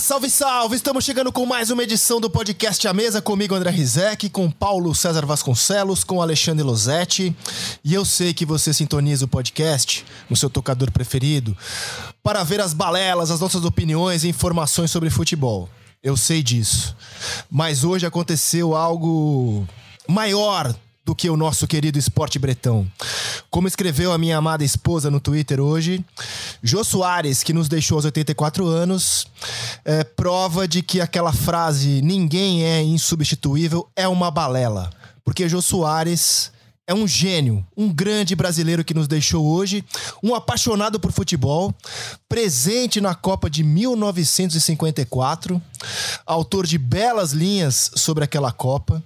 Salve, salve! Estamos chegando com mais uma edição do podcast A Mesa, comigo André Rizek, com Paulo César Vasconcelos, com Alexandre Losetti. E eu sei que você sintoniza o podcast no seu tocador preferido para ver as balelas, as nossas opiniões e informações sobre futebol. Eu sei disso. Mas hoje aconteceu algo maior do que o nosso querido esporte bretão. Como escreveu a minha amada esposa no Twitter hoje, Jô Soares, que nos deixou aos 84 anos, é prova de que aquela frase ninguém é insubstituível é uma balela. Porque Jô Soares é um gênio, um grande brasileiro que nos deixou hoje, um apaixonado por futebol, presente na Copa de 1954, autor de belas linhas sobre aquela Copa.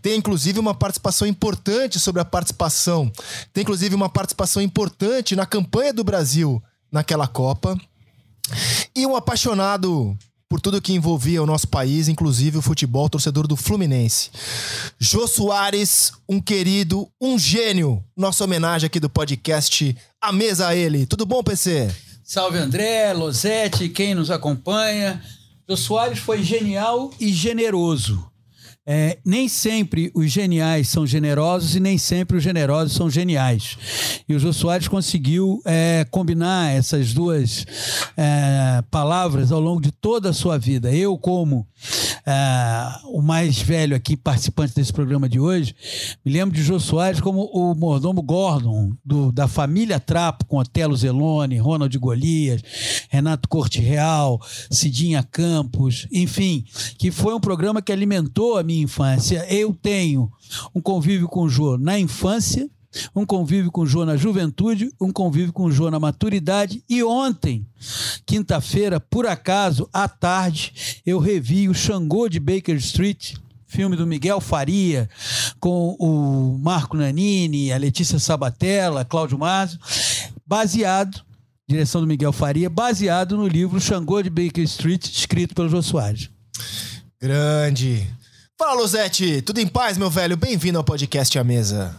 Tem inclusive uma participação importante sobre a participação, tem inclusive uma participação importante na campanha do Brasil naquela Copa. E um apaixonado por tudo que envolvia o nosso país, inclusive o futebol, torcedor do Fluminense. Jô Soares, um querido, um gênio. Nossa homenagem aqui do podcast A Mesa a Ele. Tudo bom, PC? Salve André, Losetti, quem nos acompanha. Jô Soares foi genial e generoso. É, nem sempre os geniais são generosos e nem sempre os generosos são geniais. E o Jô Soares conseguiu é, combinar essas duas é, palavras ao longo de toda a sua vida. Eu, como é, o mais velho aqui, participante desse programa de hoje, me lembro de Jô Soares como o mordomo Gordon, do, da família Trapo, com Otelo Zelone, Ronald Golias, Renato Corte Real, Cidinha Campos, enfim, que foi um programa que alimentou a minha infância. Eu tenho um convívio com o Jô na infância, um convívio com o Jô na juventude, um convívio com o Jô na maturidade. E ontem, quinta-feira, por acaso, à tarde, eu revi o Xangô de Baker Street, filme do Miguel Faria, com o Marco Nanini, a Letícia Sabatella, Cláudio Mazo, baseado, direção do Miguel Faria, baseado no livro Xangô de Baker Street, escrito pelo Jô Soares. Grande. Fala, Luzete. Tudo em paz, meu velho? Bem-vindo ao podcast A Mesa.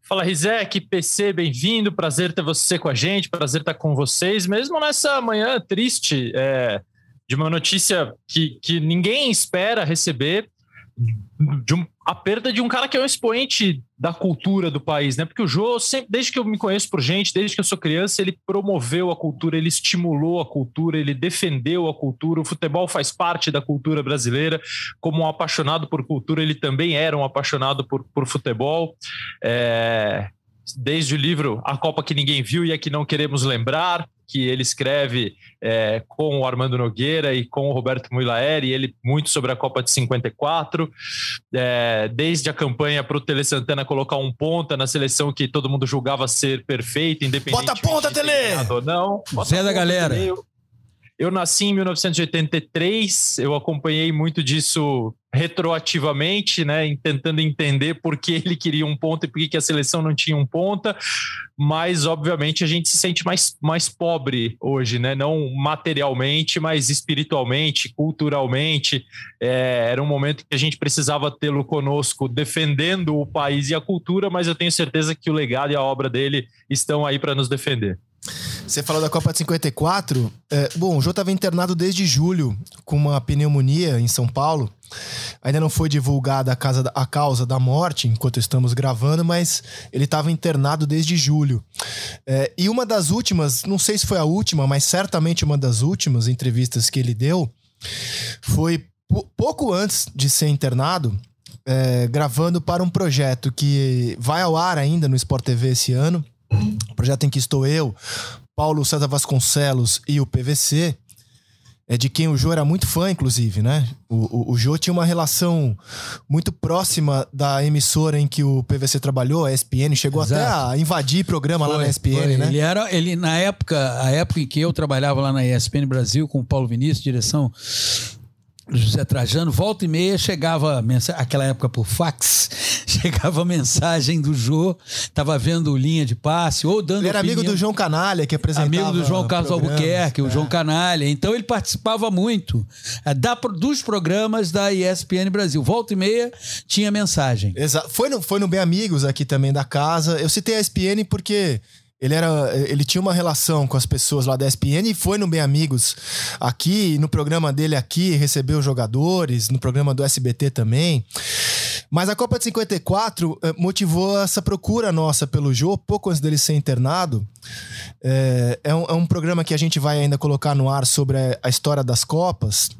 Fala, Rizek, PC, bem-vindo. Prazer ter você com a gente, prazer estar com vocês, mesmo nessa manhã triste é, de uma notícia que, que ninguém espera receber de um, a perda de um cara que é um expoente da cultura do país, né? Porque o Jô, sempre, desde que eu me conheço por gente, desde que eu sou criança, ele promoveu a cultura, ele estimulou a cultura, ele defendeu a cultura. O futebol faz parte da cultura brasileira. Como um apaixonado por cultura, ele também era um apaixonado por, por futebol. É, desde o livro A Copa que Ninguém Viu e a que Não Queremos Lembrar, que ele escreve é, com o Armando Nogueira e com o Roberto Muilaeri, ele muito sobre a Copa de 54, é, desde a campanha para o Tele Santana colocar um ponta na seleção que todo mundo julgava ser perfeita, independente Bota a ponta, Tele! ou não. Bota Zé da galera. Eu, eu nasci em 1983, eu acompanhei muito disso retroativamente, né, tentando entender por que ele queria um ponta e por que a seleção não tinha um ponta, mas obviamente a gente se sente mais, mais pobre hoje, né, não materialmente, mas espiritualmente, culturalmente, é, era um momento que a gente precisava tê-lo conosco defendendo o país e a cultura, mas eu tenho certeza que o legado e a obra dele estão aí para nos defender. Você falou da Copa de 54. É, bom, o Jô estava internado desde julho com uma pneumonia em São Paulo. Ainda não foi divulgada a, casa, a causa da morte enquanto estamos gravando, mas ele estava internado desde julho. É, e uma das últimas, não sei se foi a última, mas certamente uma das últimas entrevistas que ele deu foi pouco antes de ser internado, é, gravando para um projeto que vai ao ar ainda no Sport TV esse ano. Projeto em que estou eu, Paulo César Vasconcelos e o PVC, é de quem o Jô era muito fã, inclusive, né? O, o, o Jô tinha uma relação muito próxima da emissora em que o PVC trabalhou, a ESPN, chegou Exato. até a invadir programa Foi, lá na ESPN, foi. né? Ele era, ele na época, a época em que eu trabalhava lá na ESPN Brasil com o Paulo Vinícius, direção José Trajano, volta e meia chegava mensagem, aquela época por fax, chegava mensagem do Jô, tava vendo linha de passe ou dando Ele era opinião. amigo do João Canalha, que apresentava Amigo do João Carlos. Albuquerque, o É. João Canalha. Então ele participava muito é, da- dos programas da ESPN Brasil. Volta e meia tinha mensagem. Exato. Foi no, foi no Bem Amigos aqui também da casa. Eu citei a ESPN porque ele era ele tinha uma relação com as pessoas lá da ESPN e foi no Bem Amigos aqui, no programa dele aqui, recebeu jogadores, no programa do SBT também. Mas a Copa de 54 eh, motivou essa procura nossa pelo Jô, pouco antes dele ser internado. É, é um, é um programa que a gente vai ainda colocar no ar sobre a, a história das Copas.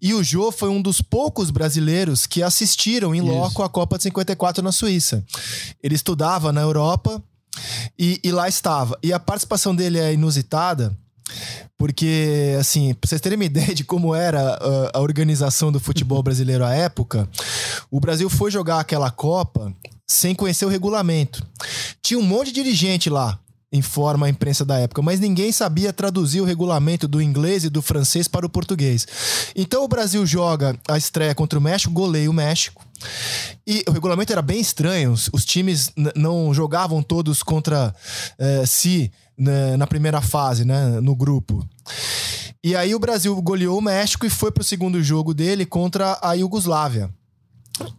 E o Jô foi um dos poucos brasileiros que assistiram em loco a Copa de 54 na Suíça. Ele estudava na Europa e, e lá estava. E a participação dele é inusitada. Porque, assim, pra vocês terem uma ideia de como era a organização do futebol brasileiro à época, o Brasil foi jogar aquela Copa sem conhecer o regulamento. Tinha um monte de dirigente lá, informa a imprensa da época, mas ninguém sabia traduzir o regulamento do inglês e do francês para o português. Então o Brasil joga a estreia contra o México, goleia o México. E o regulamento era bem estranho, os, times não jogavam todos contra eh, si né, na primeira fase, né, no grupo. E aí o Brasil goleou o México e foi pro segundo jogo dele contra a Iugoslávia.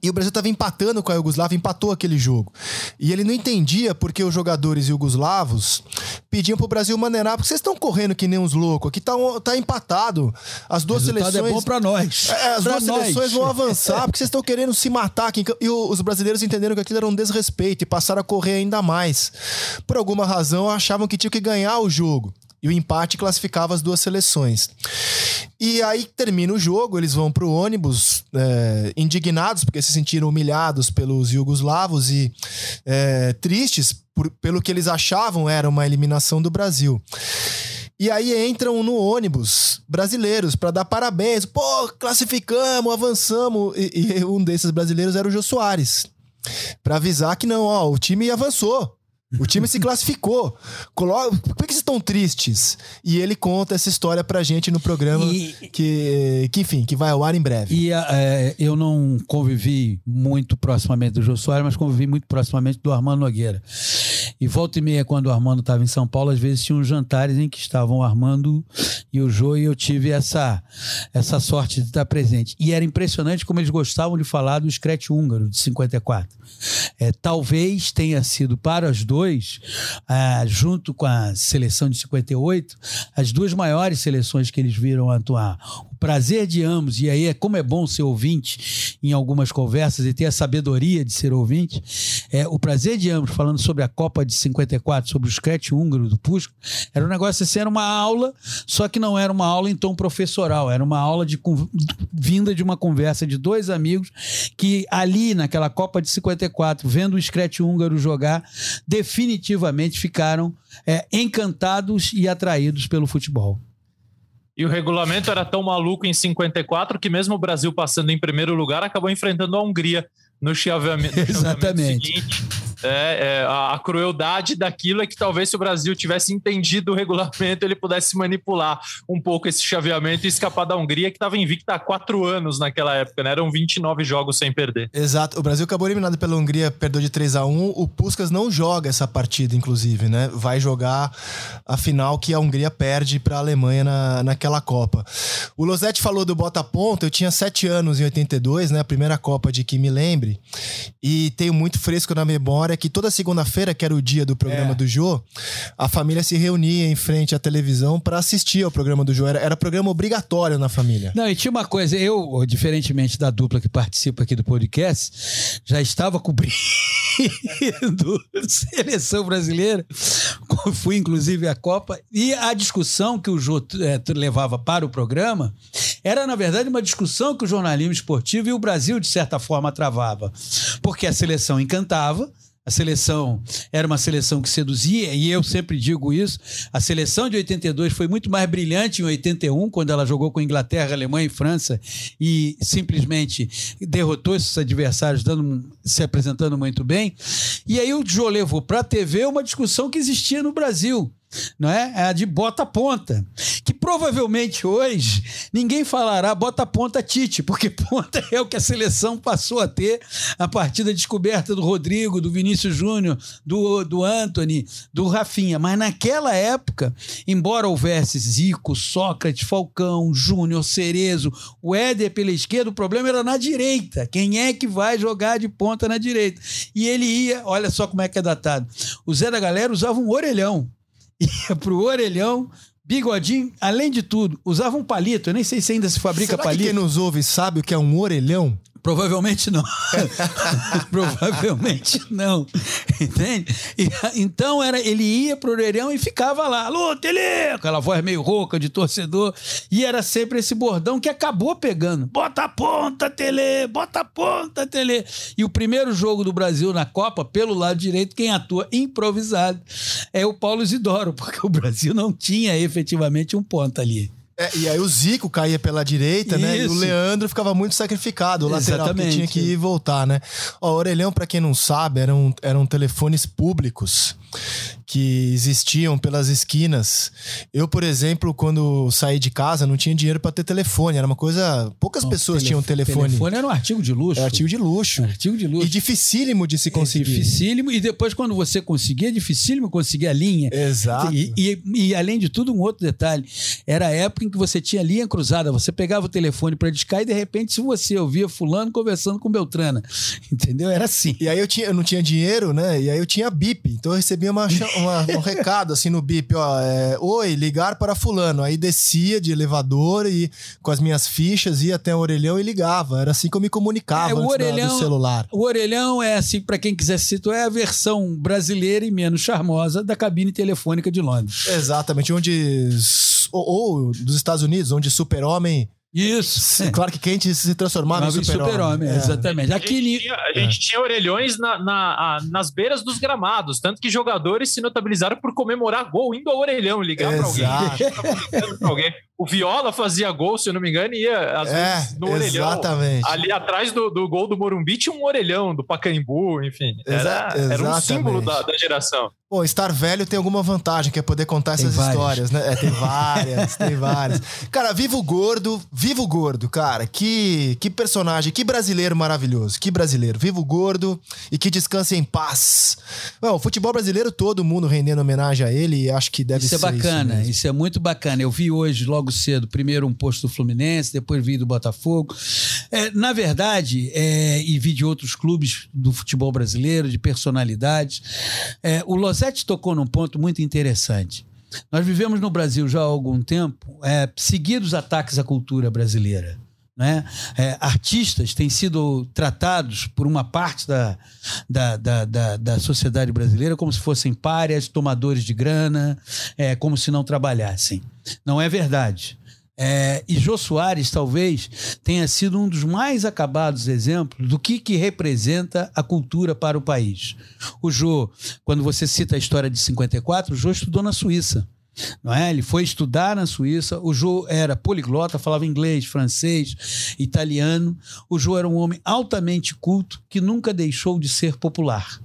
E o Brasil estava empatando com a Iugoslávia, empatou aquele jogo. E ele não entendia porque os jogadores iugoslavos pediam pro Brasil maneirar, porque vocês estão correndo que nem uns loucos, aqui tá, um- tá empatado. As O duas seleções. é bom pra nós. É, as Pra duas nós. seleções vão avançar porque vocês estão querendo se matar aqui. E o- os brasileiros entenderam que aquilo era um desrespeito e passaram a correr ainda mais. Por alguma razão, achavam que tinham que ganhar o jogo. E o empate classificava as duas seleções. E aí termina o jogo, eles vão pro ônibus é, indignados porque se sentiram humilhados pelos iugoslavos e é, tristes por- pelo que eles achavam era uma eliminação do Brasil. E aí entram no ônibus brasileiros para dar parabéns. Pô, classificamos, avançamos. E, e um desses brasileiros era o Jô Soares. Para avisar que não, ó, o time avançou. O time se classificou. Colo... Por que vocês estão tristes? E ele conta essa história pra gente no programa E- que, que, enfim, que vai ao ar em breve. E é, eu não convivi muito proximamente do Jô Soares, mas convivi muito proximamente do Armando Nogueira. E volta e meia, quando o Armando estava em São Paulo, às vezes tinham jantares em que estavam o Armando e o Jô, e eu tive essa, essa sorte de estar presente. E era impressionante como eles gostavam de falar do Screte húngaro, de 54. É, talvez tenha sido para os dois, ah, junto com a seleção de 58, as duas maiores seleções que eles viram atuar. O prazer de ambos, e aí é como é bom ser ouvinte em algumas conversas e ter a sabedoria de ser ouvinte, é, o prazer de ambos falando sobre a Copa de 54, sobre o scratch húngaro do Pusco, era um negócio assim, era uma aula, só que não era uma aula em tom professoral, era uma aula de vinda de uma conversa de dois amigos que ali naquela Copa de 54, vendo o scratch húngaro jogar, definitivamente ficaram é, encantados e atraídos pelo futebol. E o regulamento era tão maluco em 54 que mesmo o Brasil passando em primeiro lugar acabou enfrentando a Hungria no chaveamento, no chaveamento Exatamente. seguinte. É, é, a, a crueldade daquilo é que talvez se o Brasil tivesse entendido o regulamento, ele pudesse manipular um pouco esse chaveamento e escapar da Hungria, que estava invicta há quatro anos naquela época, né? Eram 29 jogos sem perder. Exato. O Brasil acabou eliminado pela Hungria, perdeu de 3 a 1 O Puskas não joga essa partida, inclusive, né? Vai jogar a final que a Hungria perde para a Alemanha na, naquela Copa. O Losetti falou do Bota Ponta. Eu tinha 7 anos em 82, né? A primeira Copa de que me lembre. E tenho muito fresco na memória que toda segunda-feira, que era o dia do programa É. do Jô, a família se reunia em frente à televisão para assistir ao programa do Jô. Era, era programa obrigatório na família. Não, e tinha uma coisa, eu, diferentemente da dupla que participa aqui do podcast, já estava cobrindo seleção brasileira, fui inclusive à Copa, e a discussão que o Jô eh, levava para o programa era, na verdade, uma discussão que o jornalismo esportivo e o Brasil, de certa forma, travava. Porque a seleção encantava, a seleção era uma seleção que seduzia, e eu sempre digo isso. A seleção de 82 foi muito mais brilhante em 81, quando ela jogou com Inglaterra, Alemanha e França, e simplesmente derrotou esses adversários, dando, se apresentando muito bem. E aí o Jô levou para a TV uma discussão que existia no Brasil. Não é? É a de bota-ponta. Que provavelmente hoje ninguém falará bota-ponta Tite, porque ponta é o que a seleção passou a ter a partir da descoberta do Rodrigo, do Vinícius Júnior, do, do Anthony, do Rafinha. Mas naquela época, embora houvesse Zico, Sócrates, Falcão, Júnior, Cerezo, o Éder pela esquerda, o problema era na direita. Quem é que vai jogar de ponta na direita? E ele ia, olha só como é que é datado. O Zé da Galera usava um orelhão. Ia pro orelhão, bigodinho, além de tudo, usava um palito. Eu nem sei se ainda se fabrica Será que palito. quem nos ouve sabe o que é um orelhão? Provavelmente não. Provavelmente não. Entende? E, então era, ele ia pro orelhão e ficava lá. Alô, Tele! Aquela voz meio rouca de torcedor. E era sempre esse bordão que acabou pegando. Bota a ponta, Tele! Bota a ponta, Tele! E o primeiro jogo do Brasil na Copa, pelo lado direito, quem atua improvisado é o Paulo Isidoro, porque o Brasil não tinha efetivamente um ponta ali. É, e aí o Zico caía pela direita, né? E o Isso. Leandro ficava muito sacrificado, o lateral, que tinha que ir e voltar, né? Ó, o Orelhão, pra quem não sabe, eram, eram telefones públicos que existiam pelas esquinas. Eu, por exemplo, quando saí de casa, não tinha dinheiro pra ter telefone. Era uma coisa... Poucas pessoas tinham telefone. Telefone era um artigo de luxo. Era artigo de luxo. Artigo de luxo. E dificílimo de se É conseguir. dificílimo. E depois, quando você conseguia, é dificílimo conseguir a linha. Exato. E, e- e, além de tudo, um outro detalhe. Era a época em que você tinha linha cruzada. Você pegava o telefone para discar e, de repente, se você ouvia fulano conversando com Beltrana. Entendeu? Era assim. E aí eu, tinha, eu não tinha dinheiro, né? E aí eu tinha bip. Então eu recebia uma, uma- um recado assim no bip, ó. é, Oi, ligar para fulano. Aí descia de elevador e com as minhas fichas ia até o orelhão e ligava. Era assim que eu me comunicava É, o antes da- orelhão- do celular. O orelhão é assim, para quem quiser se situar, é a versão brasileira e menos charmosa da cabine telefônica de Londres. Exatamente, onde. Ou, ou dos Estados Unidos, onde super-homem. Isso. É. Claro que Kent se transformava em Super-homem, super-homem. É. exatamente. A Aqui, gente, tinha, a gente tinha orelhões na- na- a- nas beiras dos gramados, tanto que jogadores se notabilizaram por comemorar gol indo ao orelhão, ligar pra alguém. Pra alguém. O Viola fazia gol, se eu não me engano, e ia às É, vezes no orelhão. exatamente. Ali atrás do, do gol do Morumbi tinha um orelhão do Pacaembu, enfim. Era, Exa- era um símbolo da, da geração. Pô, estar velho tem alguma vantagem, que é poder contar Tem essas várias. histórias, né? É, tem várias, tem várias. Cara, vivo gordo, vivo gordo, cara. Que, que personagem, que brasileiro maravilhoso, que brasileiro. Vivo gordo e que descanse em paz. Bom, o futebol brasileiro, todo mundo rendendo homenagem a ele e acho que deve Isso é ser bacana, mesmo. isso, é muito bacana. Eu vi hoje, logo cedo, primeiro um post do Fluminense, depois vi do Botafogo. É, na verdade, é, e vi de outros clubes do futebol brasileiro, de personalidades. É, o Losetti tocou num ponto muito interessante. Nós vivemos no Brasil já há algum tempo é, seguidos ataques à cultura brasileira. Né? É, artistas têm sido tratados por uma parte da, da, da, da, da sociedade brasileira como se fossem párias, tomadores de grana, é, como se não trabalhassem. Não é verdade. É, e Jô Soares talvez tenha sido um dos mais acabados exemplos do que, que representa a cultura para o país. O Jô, quando você cita a história de 54, o Jô estudou na Suíça. Não é? Ele foi estudar na Suíça. O Jô era poliglota, falava inglês, francês, italiano. O Jô era um homem altamente culto que nunca deixou de ser popular.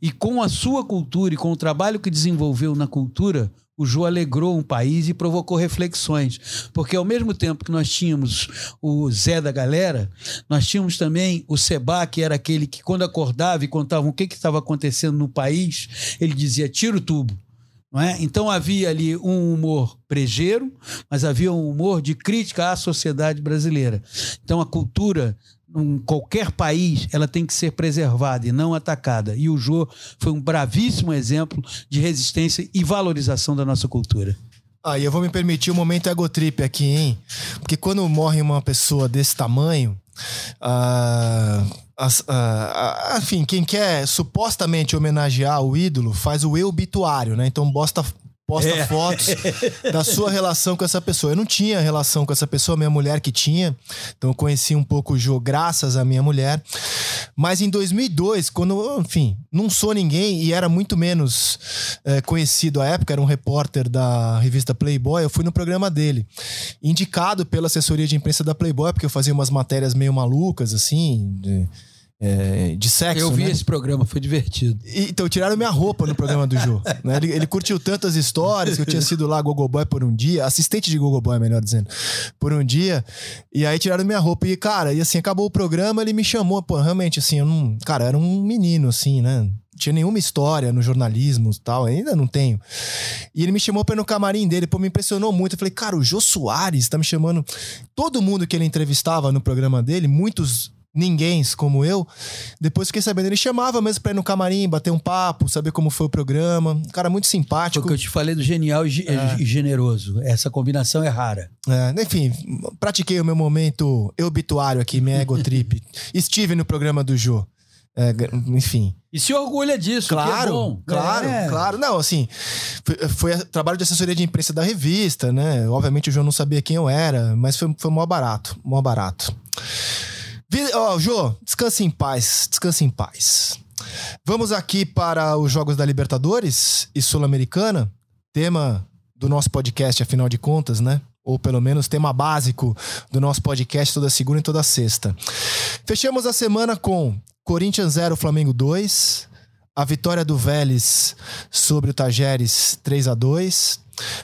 E com a sua cultura e com o trabalho que desenvolveu na cultura, o Jô alegrou um país e provocou reflexões. Porque ao mesmo tempo que nós tínhamos o Zé da galera, nós tínhamos também o Seba, que era aquele que quando acordava e contava o que estava acontecendo no país, ele dizia, tira o tubo. Não é? Então havia ali um humor brejeiro, mas havia um humor de crítica à sociedade brasileira. Então a cultura em qualquer país ela tem que ser preservada e não atacada. E o Jô foi um bravíssimo exemplo de resistência e valorização da nossa cultura. Ah, e eu vou me permitir um momento egotrip aqui, hein? Porque quando morre uma pessoa desse tamanho, ah, as- ah, enfim, quem quer supostamente homenagear o ídolo faz o eu obituário, né? Então bosta, posta É. fotos da sua relação com essa pessoa. Eu não tinha relação com essa pessoa, minha mulher que tinha. Então eu conheci um pouco o Jô graças à minha mulher. Mas em 2002, quando, enfim, não sou ninguém e era muito menos eh, conhecido à época, era um repórter da revista Playboy, eu fui no programa dele. Indicado pela assessoria de imprensa da Playboy, porque eu fazia umas matérias meio malucas, assim, de- é, de sexo. Eu vi né? esse programa, foi divertido. E, então, tiraram minha roupa no programa do Jô. né? ele, ele, curtiu tantas histórias que eu tinha sido lá Gogoboy por um dia, assistente de Gogoboy, melhor dizendo, por um dia. E aí tiraram minha roupa. E, cara, e assim, acabou o programa, ele me chamou. Pô, realmente, assim, eu não. Cara, eu era um menino, assim, né? tinha nenhuma história no jornalismo e tal, ainda não tenho. E ele me chamou pra ir no camarim dele, pô, me impressionou muito. Eu falei, cara, o Jô Soares tá me chamando. Todo mundo que ele entrevistava no programa dele, muitos ninguém como eu. Depois fiquei sabendo, ele chamava mesmo pra ir no camarim, bater um papo, saber como foi o programa. Um cara muito simpático. Foi o que eu te falei do genial e, é. e generoso. Essa combinação é rara. É, enfim, pratiquei o meu momento obituário aqui, minha ego trip. Estive no programa do Jô. É, enfim. E se orgulha disso, claro, é. Claro, é. claro. Não, assim, foi, foi trabalho de assessoria de imprensa da revista, né? Obviamente o João não sabia quem eu era, mas foi, foi mó barato, mó barato. Ó, oh, Jô, descanse em paz, descanse em paz. Vamos aqui para os Jogos da Libertadores e Sul-Americana, tema do nosso podcast, afinal de contas, né? Ou pelo menos tema básico do nosso podcast toda segunda e toda sexta. Fechamos a semana com Corinthians 0, Flamengo 2. A vitória do Vélez sobre o Tajeres 3 a 2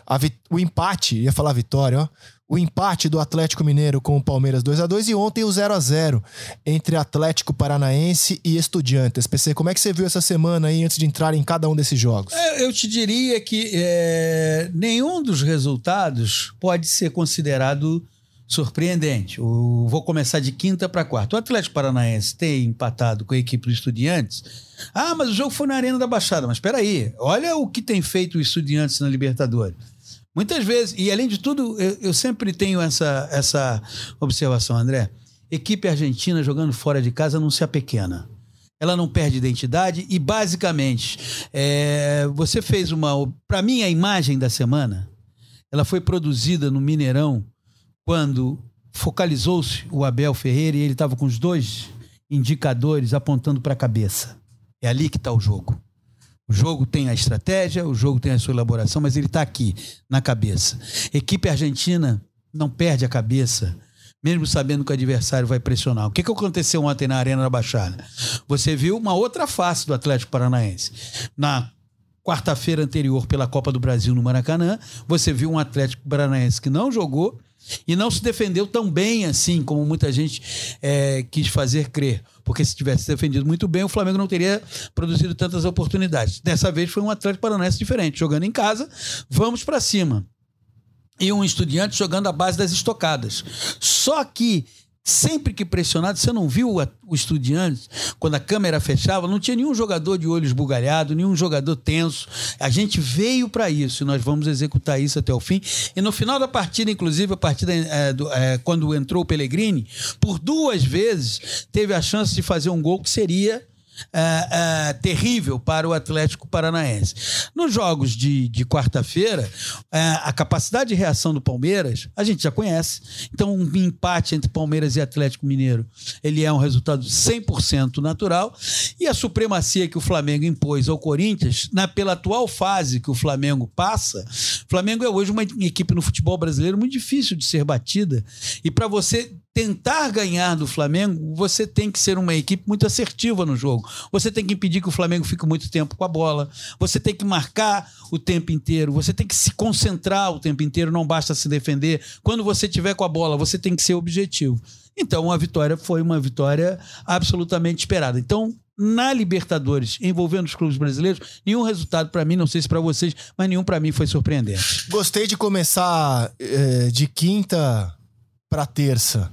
a O empate, ia falar vitória, ó o empate do Atlético Mineiro com o Palmeiras 2 a 2 e ontem o 0 a 0 entre Atlético Paranaense e Estudiantes. PC, como é que você viu essa semana aí antes de entrar em cada um desses jogos? É, eu te diria que é, nenhum dos resultados pode ser considerado surpreendente. Vou começar de quinta para quarta. O Atlético Paranaense tem empatado com a equipe do Estudiantes. Ah, mas o jogo foi na Arena da Baixada. Mas espera aí, olha o que tem feito o Estudiantes na Libertadores. Muitas vezes, e além de tudo, eu, eu sempre tenho essa, essa observação, André. Equipe argentina jogando fora de casa não se apequena. Ela não perde identidade e, basicamente, é, você fez uma. Para mim, a imagem da semana ela foi produzida no Mineirão quando focalizou-se o Abel Ferreira e ele estava com os dois indicadores apontando para a cabeça. É ali que está o jogo. O jogo tem a estratégia, o jogo tem a sua elaboração, mas ele está aqui, na cabeça. Equipe argentina não perde a cabeça, mesmo sabendo que o adversário vai pressionar. O que, que aconteceu ontem na Arena da Baixada? Você viu uma outra face do Atlético Paranaense. Na quarta-feira anterior pela Copa do Brasil no Maracanã, você viu um Atlético Paranaense que não jogou e não se defendeu tão bem assim como muita gente é, quis fazer crer. Porque se tivesse defendido muito bem, o Flamengo não teria produzido tantas oportunidades. Dessa vez foi um Atlético Paranaense diferente, jogando em casa, vamos para cima. E um estudiante jogando a base das estocadas. Só que sempre que pressionado, você não viu o Estudiantes, quando a câmera fechava, não tinha nenhum jogador de olhos bugalhados, nenhum jogador tenso. A gente veio para isso e nós vamos executar isso até o fim. E no final da partida, inclusive, a partida é, do, é, quando entrou o Pellegrini, por duas vezes teve a chance de fazer um gol que seria é, terrível para o Atlético Paranaense. Nos jogos de, de quarta-feira, é, a capacidade de reação do Palmeiras a gente já conhece. Então, um empate entre Palmeiras e Atlético Mineiro ele é um resultado 100% natural. E a supremacia que o Flamengo impôs ao Corinthians, na, pela atual fase que o Flamengo passa, o Flamengo é hoje uma equipe no futebol brasileiro muito difícil de ser batida. E para você tentar ganhar do Flamengo, você tem que ser uma equipe muito assertiva no jogo. Você tem que impedir que o Flamengo fique muito tempo com a bola. Você tem que marcar o tempo inteiro. Você tem que se concentrar o tempo inteiro. Não basta se defender. Quando você tiver com a bola, você tem que ser objetivo. Então, a vitória foi uma vitória absolutamente esperada. Então, na Libertadores, envolvendo os clubes brasileiros, nenhum resultado para mim, não sei se para vocês, mas nenhum para mim foi surpreendente. Gostei de começar é, de quinta para terça.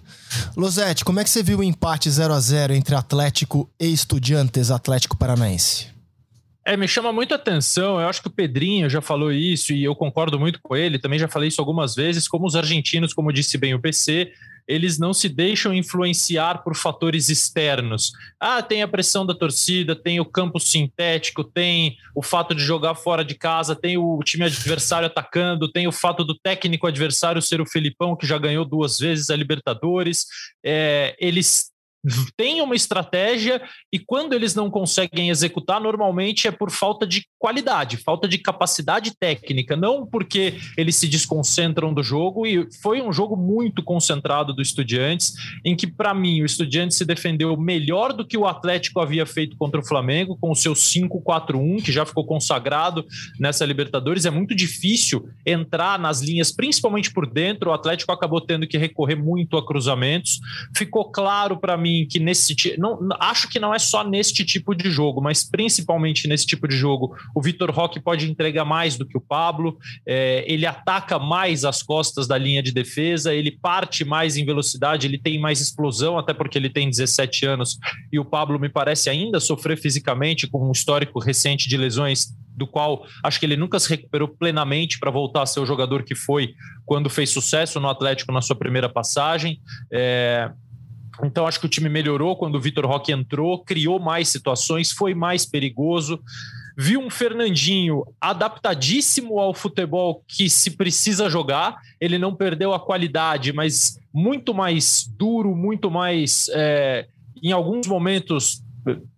Losete, como é que você viu o empate 0 a 0 entre Atlético e Estudiantes Atlético Paranaense? É, me chama muito atenção. Eu acho que o Pedrinho já falou isso e eu concordo muito com ele. Também já falei isso algumas vezes. Como os argentinos, como disse bem o PC, eles não se deixam influenciar por fatores externos. Ah, tem a pressão da torcida, tem o campo sintético, tem o fato de jogar fora de casa, tem o time adversário atacando, tem o fato do técnico adversário ser o Felipão, que já ganhou duas vezes a Libertadores. É, eles têm uma estratégia e quando eles não conseguem executar, normalmente é por falta de qualidade, falta de capacidade técnica, não porque eles se desconcentram do jogo. E foi um jogo muito concentrado do Estudiantes, em que, para mim, o Estudiantes se defendeu melhor do que o Atlético havia feito contra o Flamengo, com o seu 5-4-1, que já ficou consagrado nessa Libertadores. É muito difícil entrar nas linhas, principalmente por dentro. O Atlético acabou tendo que recorrer muito a cruzamentos. Ficou claro para mim que nesse não acho que não é só neste tipo de jogo, mas principalmente nesse tipo de jogo, o Vitor Roque pode entregar mais do que o Pablo. É, ele ataca mais as costas da linha de defesa, ele parte mais em velocidade, ele tem mais explosão, até porque ele tem 17 anos e o Pablo me parece ainda sofrer fisicamente com um histórico recente de lesões do qual acho que ele nunca se recuperou plenamente para voltar a ser o jogador que foi quando fez sucesso no Atlético na sua primeira passagem. É, então acho que o time melhorou quando o Vitor Roque entrou, criou mais situações, foi mais perigoso. Vi um Fernandinho adaptadíssimo ao futebol que se precisa jogar. Ele não perdeu a qualidade, mas muito mais duro, muito mais, é, em alguns momentos,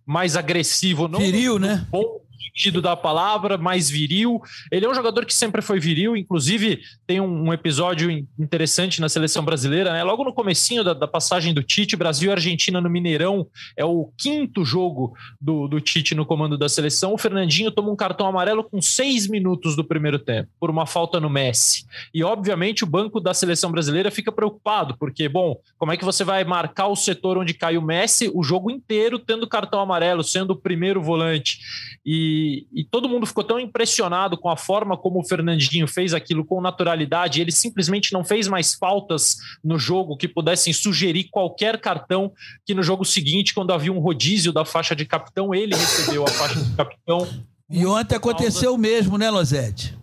mais agressivo. Não Viril, né? Bom sentido da palavra, mais viril. Ele é um jogador que sempre foi viril, inclusive tem um, episódio interessante na seleção brasileira, né? Logo no comecinho da, da, passagem do Tite, Brasil e Argentina no Mineirão, é o quinto jogo do, do Tite no comando da seleção. O Fernandinho toma um cartão amarelo com seis minutos do primeiro tempo, por uma falta no Messi. E obviamente o banco da seleção brasileira fica preocupado, porque, bom, como é que você vai marcar o setor onde cai o Messi o jogo inteiro tendo cartão amarelo, sendo o primeiro volante? E e, todo mundo ficou tão impressionado com a forma como o Fernandinho fez aquilo com naturalidade. Ele simplesmente não fez mais faltas no jogo que pudessem sugerir qualquer cartão. Que no jogo seguinte, quando havia um rodízio da faixa de capitão, ele recebeu a faixa de capitão. E ontem aconteceu o mesmo, né, Losete?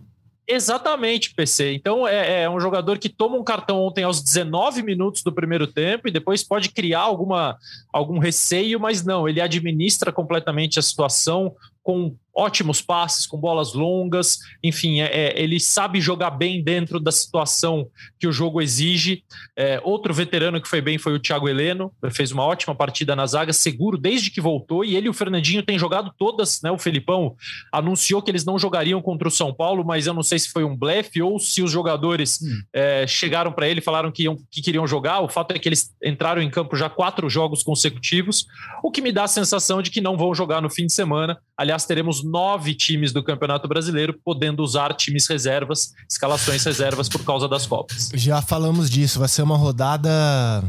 Exatamente, PC. Então é, é, um jogador que toma um cartão ontem aos 19 minutos do primeiro tempo e depois pode criar alguma, algum receio, mas não, ele administra completamente a situação com ótimos passes, com bolas longas, enfim, é, é, ele sabe jogar bem dentro da situação que o jogo exige. É, outro veterano que foi bem foi o Thiago Heleno, fez uma ótima partida na zaga, seguro desde que voltou, e ele e o Fernandinho têm jogado todas, né? O Felipão anunciou que eles não jogariam contra o São Paulo, mas eu não sei se foi um blefe ou se os jogadores hum. É, chegaram para ele falaram que, iam, que queriam jogar. O fato é que eles entraram em campo já quatro jogos consecutivos, o que me dá a sensação de que não vão jogar no fim de semana. Aliás, teremos nove times do Campeonato Brasileiro podendo usar times reservas, escalações reservas por causa das Copas. Já falamos disso, vai ser uma rodada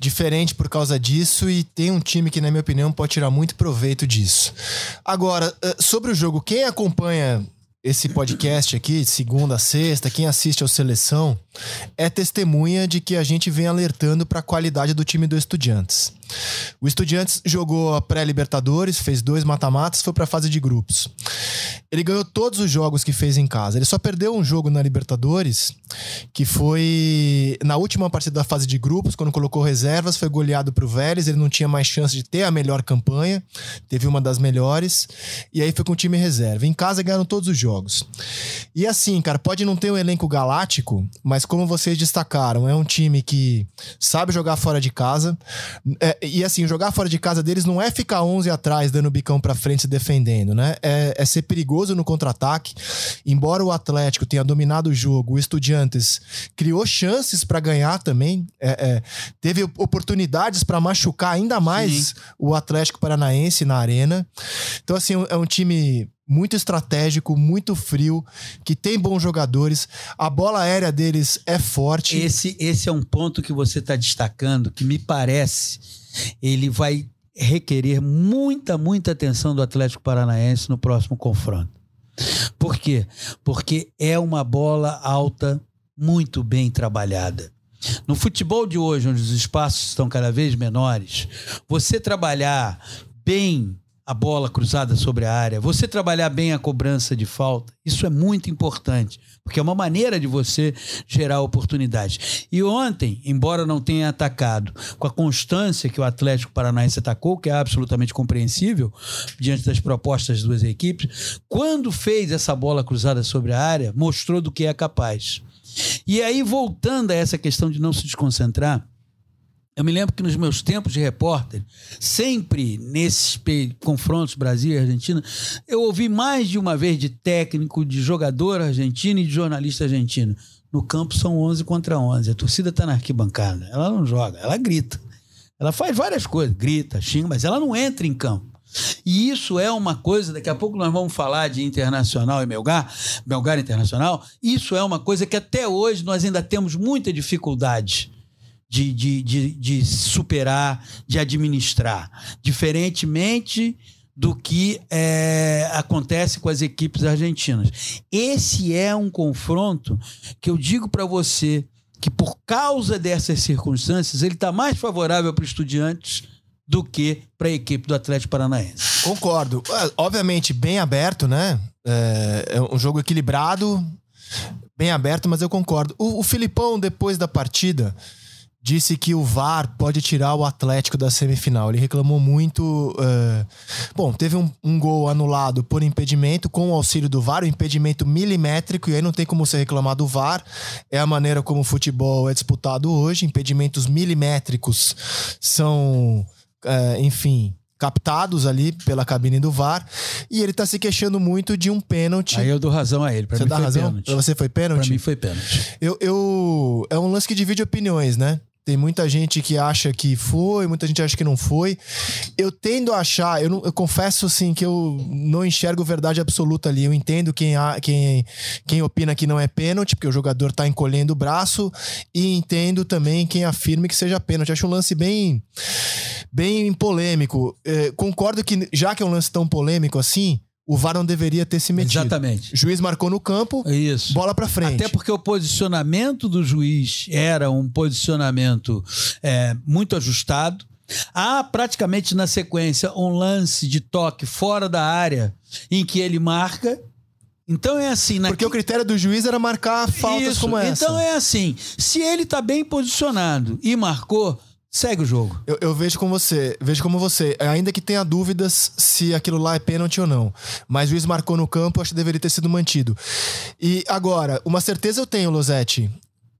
diferente por causa disso e tem um time que, na minha opinião, pode tirar muito proveito disso. Agora, eh, sobre o jogo, quem acompanha esse podcast aqui, de segunda a sexta, quem assiste ao Seleção, é testemunha de que a gente vem alertando para a qualidade do time do Estudiantes. O Estudiantes jogou a pré-Libertadores, fez dois mata-matas, foi para a fase de grupos. Ele ganhou todos os jogos que fez em casa. Ele só perdeu um jogo na Libertadores, que foi na última partida da fase de grupos, quando colocou reservas, foi goleado para o Vélez. Ele não tinha mais chance de ter a melhor campanha, teve uma das melhores, e aí foi com o time reserva. Em casa ganharam todos os jogos. E assim, cara, pode não ter um elenco galáctico, mas como vocês destacaram, é um time que sabe jogar fora de casa. É, e assim, jogar fora de casa deles não é ficar 11 atrás, dando bicão para frente se defendendo, né? É, é ser perigoso no contra-ataque. Embora o Atlético tenha dominado o jogo, o Estudiantes criou chances para ganhar também. É, é, teve oportunidades para machucar ainda mais Sim. o Atlético Paranaense na arena. Então, assim, é um time muito estratégico, muito frio, que tem bons jogadores. A bola aérea deles é forte. Esse, esse é um ponto que você está destacando, que me parece ele vai requerer muita, muita atenção do Atlético Paranaense no próximo confronto. Por quê? Porque é uma bola alta muito bem trabalhada. No futebol de hoje, onde os espaços estão cada vez menores, você trabalhar bem a bola cruzada sobre a área, você trabalhar bem a cobrança de falta, isso é muito importante, porque é uma maneira de você gerar oportunidades. E ontem, embora não tenha atacado com a constância que o Atlético Paranaense atacou, que é absolutamente compreensível diante das propostas das duas equipes, quando fez essa bola cruzada sobre a área, mostrou do que é capaz. E aí, voltando a essa questão de não se desconcentrar, Eu me lembro que nos meus tempos de repórter, sempre nesses confrontos Brasil e Argentina, eu ouvi mais de uma vez de técnico, de jogador argentino e de jornalista argentino. No campo são 11 contra 11. A torcida está na arquibancada. Ela não joga, ela grita. Ela faz várias coisas, grita, xinga, mas ela não entra em campo. E isso é uma coisa, daqui a pouco nós vamos falar de internacional e Melgar, Melgar Internacional. Isso é uma coisa que até hoje nós ainda temos muita dificuldade de, de, de, de superar, de administrar. Diferentemente do que é, acontece com as equipes argentinas. Esse é um confronto que eu digo para você que por causa dessas circunstâncias ele está mais favorável para os estudiantes do que para a equipe do Atlético Paranaense. Concordo. É, obviamente, bem aberto, né? É, é, um jogo equilibrado, bem aberto, mas eu concordo. O, o Filipão, depois da partida, disse que o VAR pode tirar o Atlético da semifinal. Ele reclamou muito. Uh... Bom, teve um, um, gol anulado por impedimento com o auxílio do VAR, um impedimento milimétrico, e aí não tem como você reclamar do VAR. É a maneira como o futebol é disputado hoje. Impedimentos milimétricos são, uh, enfim. Captados ali pela cabine do VAR e ele tá se queixando muito de um pênalti. Aí eu dou razão a ele. Pra você mim dá foi razão? pênalti. Pra você foi pênalti? Pra mim foi pênalti. Eu, eu, é um lance que divide opiniões, né? Tem muita gente que acha que foi, muita gente acha que não foi. Eu tendo a achar, eu, não, eu confesso assim que eu não enxergo verdade absoluta ali. Eu entendo quem, quem, quem opina que não é pênalti, porque o jogador tá encolhendo o braço, e entendo também quem afirma que seja pênalti. Acho um lance bem, bem polêmico. É, concordo que, já que é um lance tão polêmico assim, o VAR não deveria ter se metido. Exatamente. O juiz marcou no campo, Isso. bola para frente. Até porque o posicionamento do juiz era um posicionamento é, muito ajustado. Há praticamente na sequência um lance de toque fora da área em que ele marca. Então é assim. Porque o critério do juiz era marcar faltas Isso. como essa. Então é assim. Se ele tá bem posicionado e marcou, Segue o jogo. Eu, eu, vejo como você, vejo como você, ainda que tenha dúvidas se aquilo lá é pênalti ou não. Mas o juiz marcou no campo, acho que deveria ter sido mantido. E agora, uma certeza eu tenho, Losetti.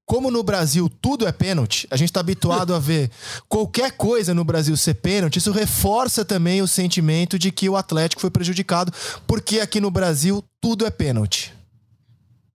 Como no Brasil tudo é pênalti, a gente está habituado a ver qualquer coisa no Brasil ser pênalti, isso reforça também o sentimento de que o Atlético foi prejudicado, porque aqui no Brasil tudo é pênalti.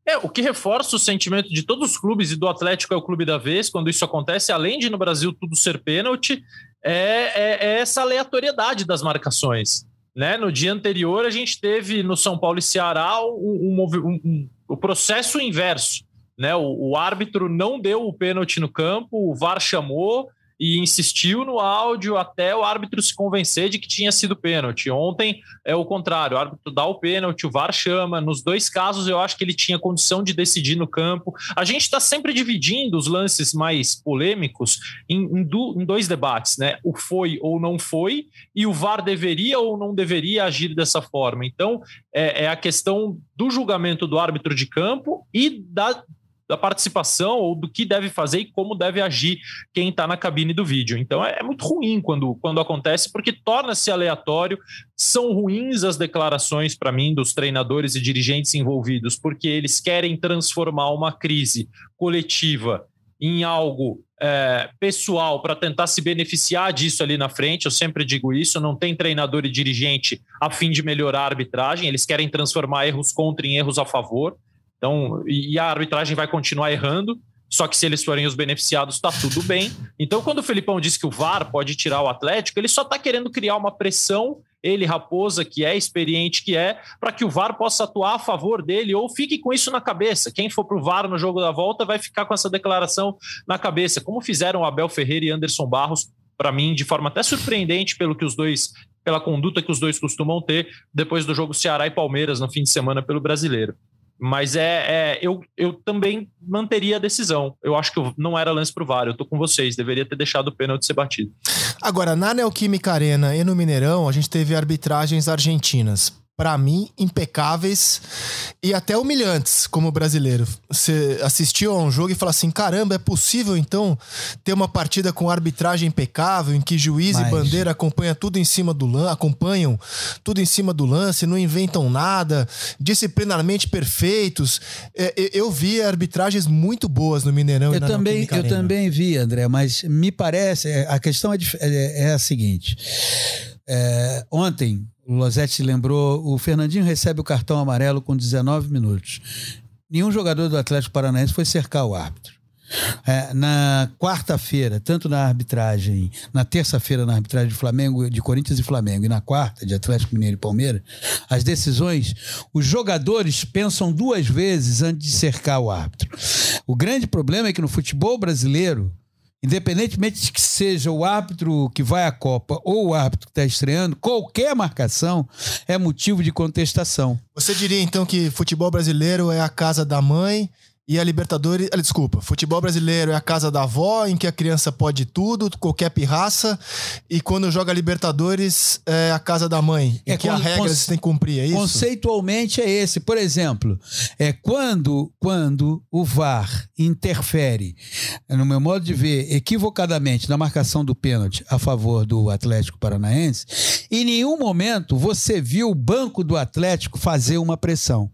É, o que reforça o sentimento de todos os clubes e do Atlético é o clube da vez, quando isso acontece, além de no Brasil tudo ser pênalti, é, é, é essa aleatoriedade das marcações. Né? No dia anterior, a gente teve no São Paulo e Ceará um, um, um, o processo inverso. Né? O, o árbitro não deu o pênalti no campo, o VAR chamou, e insistiu no áudio até o árbitro se convencer de que tinha sido pênalti. Ontem é o contrário, o árbitro dá o pênalti, o VAR chama. Nos dois casos, eu acho que ele tinha condição de decidir no campo. A gente está sempre dividindo os lances mais polêmicos em, em, do, em, dois debates, né? O foi ou não foi, e o VAR deveria ou não deveria agir dessa forma. Então, é, é a questão do julgamento do árbitro de campo e da da participação ou do que deve fazer e como deve agir quem está na cabine do vídeo. Então é, é, muito ruim quando, quando acontece, porque torna-se aleatório. São ruins as declarações, para mim, dos treinadores e dirigentes envolvidos, porque eles querem transformar uma crise coletiva em algo é, pessoal para tentar se beneficiar disso ali na frente. Eu sempre digo isso: não tem treinador e dirigente a fim de melhorar a arbitragem, eles querem transformar erros contra em erros a favor. Então, e a arbitragem vai continuar errando, só que se eles forem os beneficiados, está tudo bem. Então, quando o Felipão diz que o VAR pode tirar o Atlético, ele só está querendo criar uma pressão, ele, Raposa, que é experiente que é, para que o VAR possa atuar a favor dele, ou fique com isso na cabeça. Quem for para o VAR no jogo da volta vai ficar com essa declaração na cabeça, como fizeram Abel Ferreira e Anderson Barros, para mim, de forma até surpreendente pelo que os dois, pela conduta que os dois costumam ter depois do jogo Ceará e Palmeiras no fim de semana pelo brasileiro. Mas é, é, eu, eu também manteria a decisão. Eu acho que não era lance pro VAR. Eu tô com vocês. Deveria ter deixado o pênalti ser batido. Agora, na Neoquímica Arena e no Mineirão, a gente teve arbitragens argentinas. Para mim, impecáveis e até humilhantes como brasileiro. Você assistiu a um jogo e fala assim: caramba, é possível então ter uma partida com arbitragem impecável, em que juiz Mas... e bandeira acompanham tudo em cima do lance, acompanham tudo em cima do lance, não inventam nada, disciplinarmente perfeitos. É, eu vi arbitragens muito boas no Mineirão eu e na também Eu também vi, André, mas me parece, é, a questão é, é, é a seguinte. É, ontem, o Losetti lembrou, o Fernandinho recebe o cartão amarelo com 19 minutos. Nenhum jogador do Atlético Paranaense foi cercar o árbitro. É, na quarta-feira, tanto na arbitragem, na terça-feira na arbitragem de Flamengo, de Corinthians e Flamengo, e na quarta de Atlético Mineiro e Palmeiras, as decisões, os jogadores pensam duas vezes antes de cercar o árbitro. O grande problema é que no futebol brasileiro, Independentemente de que seja o árbitro que vai à Copa ou o árbitro que está estreando, qualquer marcação é motivo de contestação. Você diria então que futebol brasileiro é a casa da mãe e a Libertadores. Ah, desculpa, futebol brasileiro é a casa da avó, em que a criança pode tudo, qualquer pirraça. E quando joga Libertadores é a casa da mãe, em é que a regra você tem que cumprir, é isso? Conceitualmente é esse. Por exemplo, é quando, quando o VAR interfere, no meu modo de ver, equivocadamente na marcação do pênalti a favor do Atlético Paranaense, em nenhum momento você viu o banco do Atlético fazer uma pressão.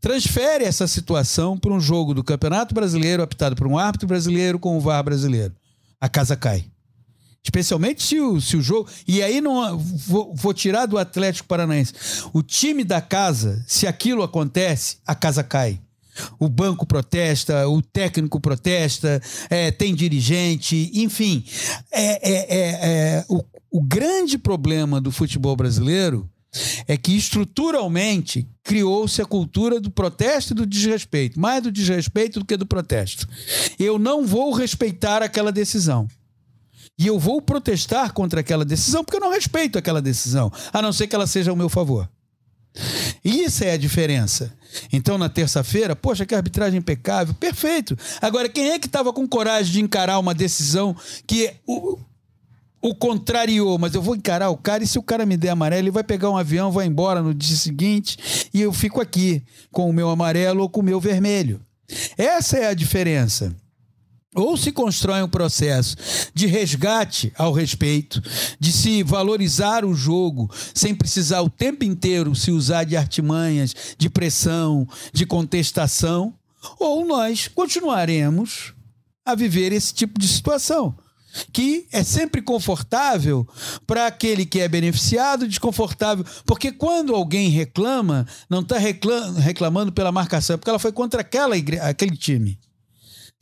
Transfere essa situação para um jogo do Campeonato Brasileiro apitado por um árbitro brasileiro com o VAR brasileiro. A casa cai. Especialmente se o, se o jogo. E aí não vou, vou, tirar do Atlético Paranaense. O time da casa, se aquilo acontece, a casa cai. O banco protesta, o técnico protesta, é, tem dirigente, enfim. É, é, é, é o, o grande problema do futebol brasileiro é que estruturalmente criou-se a cultura do protesto e do desrespeito, mais do desrespeito do que do protesto. Eu não vou respeitar aquela decisão. E eu vou protestar contra aquela decisão porque eu não respeito aquela decisão, a não ser que ela seja ao meu favor. Isso é a diferença. Então, na terça-feira, poxa, que arbitragem impecável, perfeito. Agora, quem é que estava com coragem de encarar uma decisão que o, o contrariou, mas eu vou encarar o cara e se o cara me der amarelo, ele vai pegar um avião, vai embora no dia seguinte e eu fico aqui com o meu amarelo ou com o meu vermelho. Essa é a diferença. Ou se constrói um processo de resgate ao respeito, de se valorizar o jogo, sem precisar o tempo inteiro se usar de artimanhas, de pressão, de contestação, ou nós continuaremos a viver esse tipo de situação que é sempre confortável para aquele que é beneficiado, desconfortável. Porque quando alguém reclama, não está reclamando pela marcação, é porque ela foi contra aquela aquele time.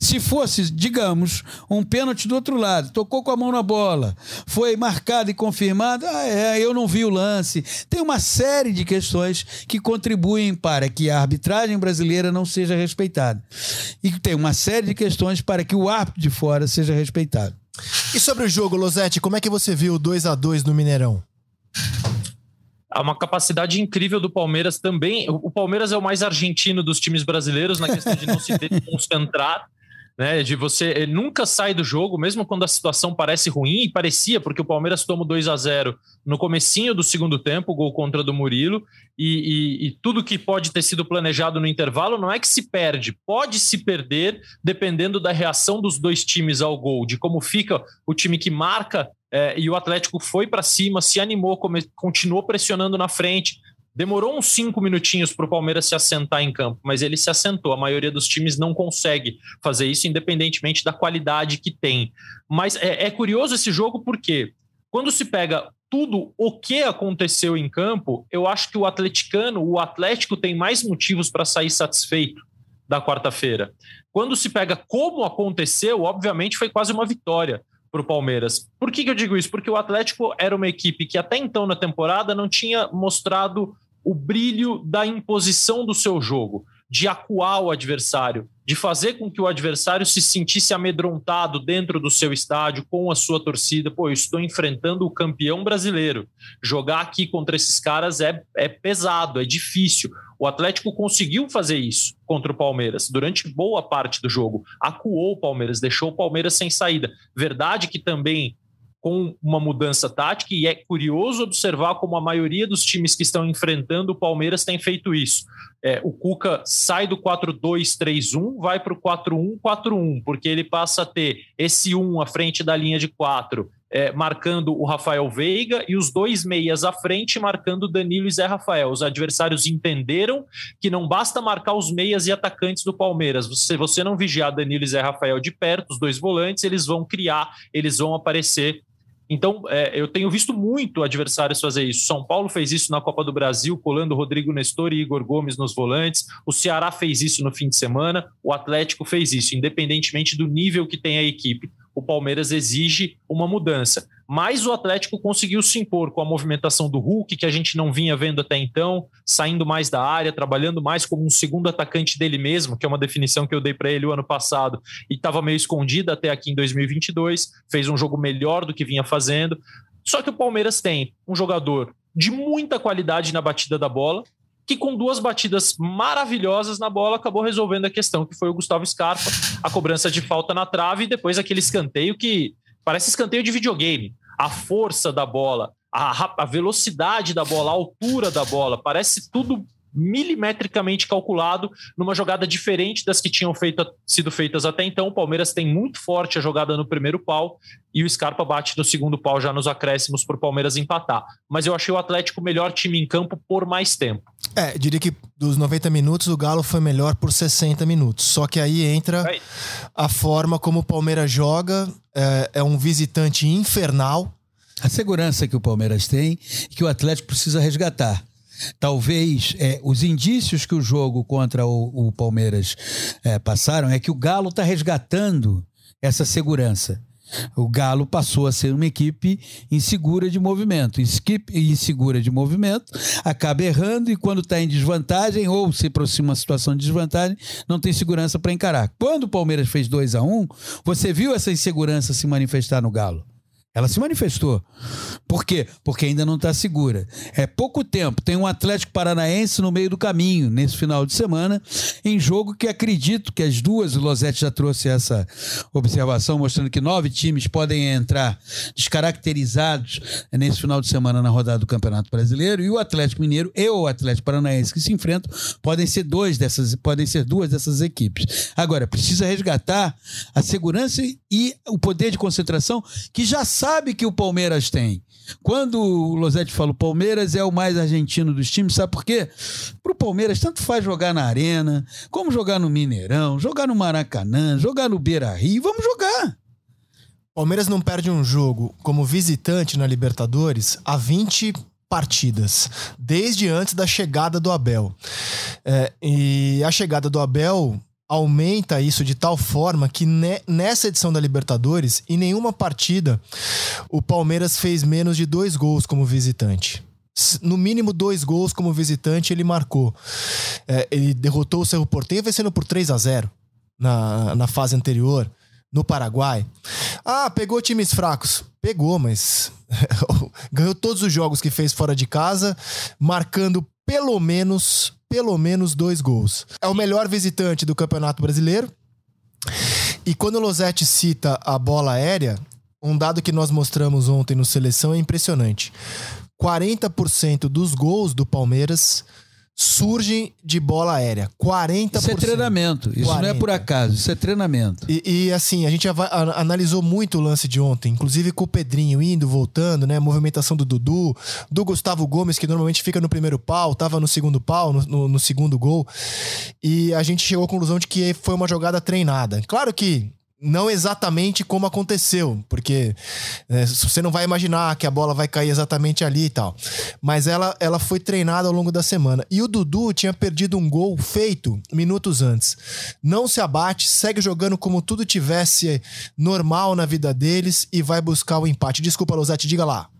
Se fosse, digamos, um pênalti do outro lado, tocou com a mão na bola, foi marcado e confirmado, ah, é, eu não vi o lance. Tem uma série de questões que contribuem para que a arbitragem brasileira não seja respeitada. E tem uma série de questões para que o árbitro de fora seja respeitado. E sobre o jogo, Losetti, como é que você viu o 2 a 2 no Mineirão? Há uma capacidade incrível do Palmeiras também. O Palmeiras é o mais argentino dos times brasileiros na questão de não se concentrar né? De você ele nunca sai do jogo, mesmo quando a situação parece ruim, e parecia, porque o Palmeiras toma 2 a 0 no comecinho do segundo tempo, gol contra do Murilo, e, e, e, tudo que pode ter sido planejado no intervalo não é que se perde, pode se perder dependendo da reação dos dois times ao gol, de como fica o time que marca é, e o Atlético foi para cima, se animou, continuou pressionando na frente, Demorou uns cinco minutinhos para o Palmeiras se assentar em campo, mas ele se assentou. A maioria dos times não consegue fazer isso, independentemente da qualidade que tem. Mas é, é curioso esse jogo porque quando se pega tudo o que aconteceu em campo, eu acho que o atleticano, o Atlético tem mais motivos para sair satisfeito da quarta-feira. Quando se pega como aconteceu, obviamente foi quase uma vitória para o Palmeiras. Por que, que eu digo isso? Porque o Atlético era uma equipe que até então na temporada não tinha mostrado o brilho da imposição do seu jogo, de acuar o adversário, de fazer com que o adversário se sentisse amedrontado dentro do seu estádio, com a sua torcida. Pô, eu estou enfrentando o campeão brasileiro. Jogar aqui contra esses caras é, é pesado, é difícil. O Atlético conseguiu fazer isso contra o Palmeiras durante boa parte do jogo. Acuou o Palmeiras, deixou o Palmeiras sem saída. Verdade que também com uma mudança tática, e é curioso observar como a maioria dos times que estão enfrentando o Palmeiras tem feito isso. É, o Cuca sai do 4-2-3-1, vai para o 4-1-4-1, porque ele passa a ter esse 1 à frente da linha de 4 é, marcando o Rafael Veiga e os dois meias à frente marcando Danilo e Zé Rafael. Os adversários entenderam que não basta marcar os meias e atacantes do Palmeiras. Se você não vigiar Danilo e Zé Rafael de perto, os dois volantes, eles vão criar, eles vão aparecer então, é, eu tenho visto muito adversários fazer isso. São Paulo fez isso na Copa do Brasil, colando Rodrigo Nestor e Igor Gomes nos volantes. O Ceará fez isso no fim de semana. O Atlético fez isso, independentemente do nível que tem a equipe o Palmeiras exige uma mudança. Mas o Atlético conseguiu se impor com a movimentação do Hulk, que a gente não vinha vendo até então, saindo mais da área, trabalhando mais como um segundo atacante dele mesmo, que é uma definição que eu dei para ele o ano passado e estava meio escondida até aqui em 2022. Fez um jogo melhor do que vinha fazendo. Só que o Palmeiras tem um jogador de muita qualidade na batida da bola, que com duas batidas maravilhosas na bola acabou resolvendo a questão, que foi o Gustavo Scarpa, a cobrança de falta na trave e depois aquele escanteio que parece escanteio de videogame. A força da bola, a, a velocidade da bola, a altura da bola, parece tudo milimetricamente calculado numa jogada diferente das que tinham feito, sido feitas até então. O Palmeiras tem muito forte a jogada no primeiro pau e o Scarpa bate no segundo pau já nos acréscimos para o Palmeiras empatar. Mas eu achei o Atlético o melhor time em campo por mais tempo. É, diria que dos 90 minutos o Galo foi melhor por 60 minutos. Só que aí entra aí. a forma como o Palmeiras joga, é, é um visitante infernal. A segurança que o Palmeiras tem e que o Atlético precisa resgatar talvez é, os indícios que o jogo contra o, o Palmeiras é, passaram é que o Galo está resgatando essa segurança. O Galo passou a ser uma equipe insegura de movimento. Insegura de movimento, acaba errando e quando está em desvantagem ou se aproxima uma situação de desvantagem, não tem segurança para encarar. Quando o Palmeiras fez 2 a 1 um, você viu essa insegurança se manifestar no Galo. Ela se manifestou. Por quê? Porque ainda não está segura. É pouco tempo. Tem um Atlético Paranaense no meio do caminho, nesse final de semana, em jogo que acredito que as duas, o Losetti já trouxe essa observação, mostrando que nove times podem entrar descaracterizados nesse final de semana na rodada do Campeonato Brasileiro, e o Atlético Mineiro e o Atlético Paranaense que se enfrentam podem ser dois dessas, podem ser duas dessas equipes. Agora, precisa resgatar a segurança e o poder de concentração que já sabe que o Palmeiras tem. Quando o Losetti fala o Palmeiras é o mais argentino dos times, sabe por quê? Para o Palmeiras, tanto faz jogar na Arena, como jogar no Mineirão, jogar no Maracanã, jogar no Beira Rio, vamos jogar. Palmeiras não perde um jogo como visitante na Libertadores há 20 partidas, desde antes da chegada do Abel. É, e a chegada do Abel aumenta isso de tal forma que nessa edição da Libertadores, em nenhuma partida, o Palmeiras fez menos de dois gols como visitante. No mínimo dois gols como visitante ele marcou. É, ele derrotou o Cerro Porteño vencendo por 3 a 0 na, na fase anterior, no Paraguai. Ah, pegou times fracos. Pegou, mas ganhou todos os jogos que fez fora de casa, marcando pelo menos pelo menos dois gols. É o melhor visitante do Campeonato Brasileiro. E quando o Losetti cita a bola aérea, um dado que nós mostramos ontem no Seleção é impressionante. 40% dos gols do Palmeiras surgem de bola aérea. 40%. Isso é treinamento. Isso 40. não é por acaso, isso é treinamento. E, e assim, a gente analisou muito o lance de ontem, inclusive com o Pedrinho indo, voltando, né? Movimentação do Dudu, do Gustavo Gomes, que normalmente fica no primeiro pau, tava no segundo pau, no, no, no segundo gol. E a gente chegou à conclusão de que foi uma jogada treinada. Claro que não exatamente como aconteceu, porque é, você não vai imaginar que a bola vai cair exatamente ali e tal. Mas ela, ela foi treinada ao longo da semana. E o Dudu tinha perdido um gol feito minutos antes. Não se abate, segue jogando como tudo tivesse normal na vida deles e vai buscar o empate. Desculpa, Losete, diga lá.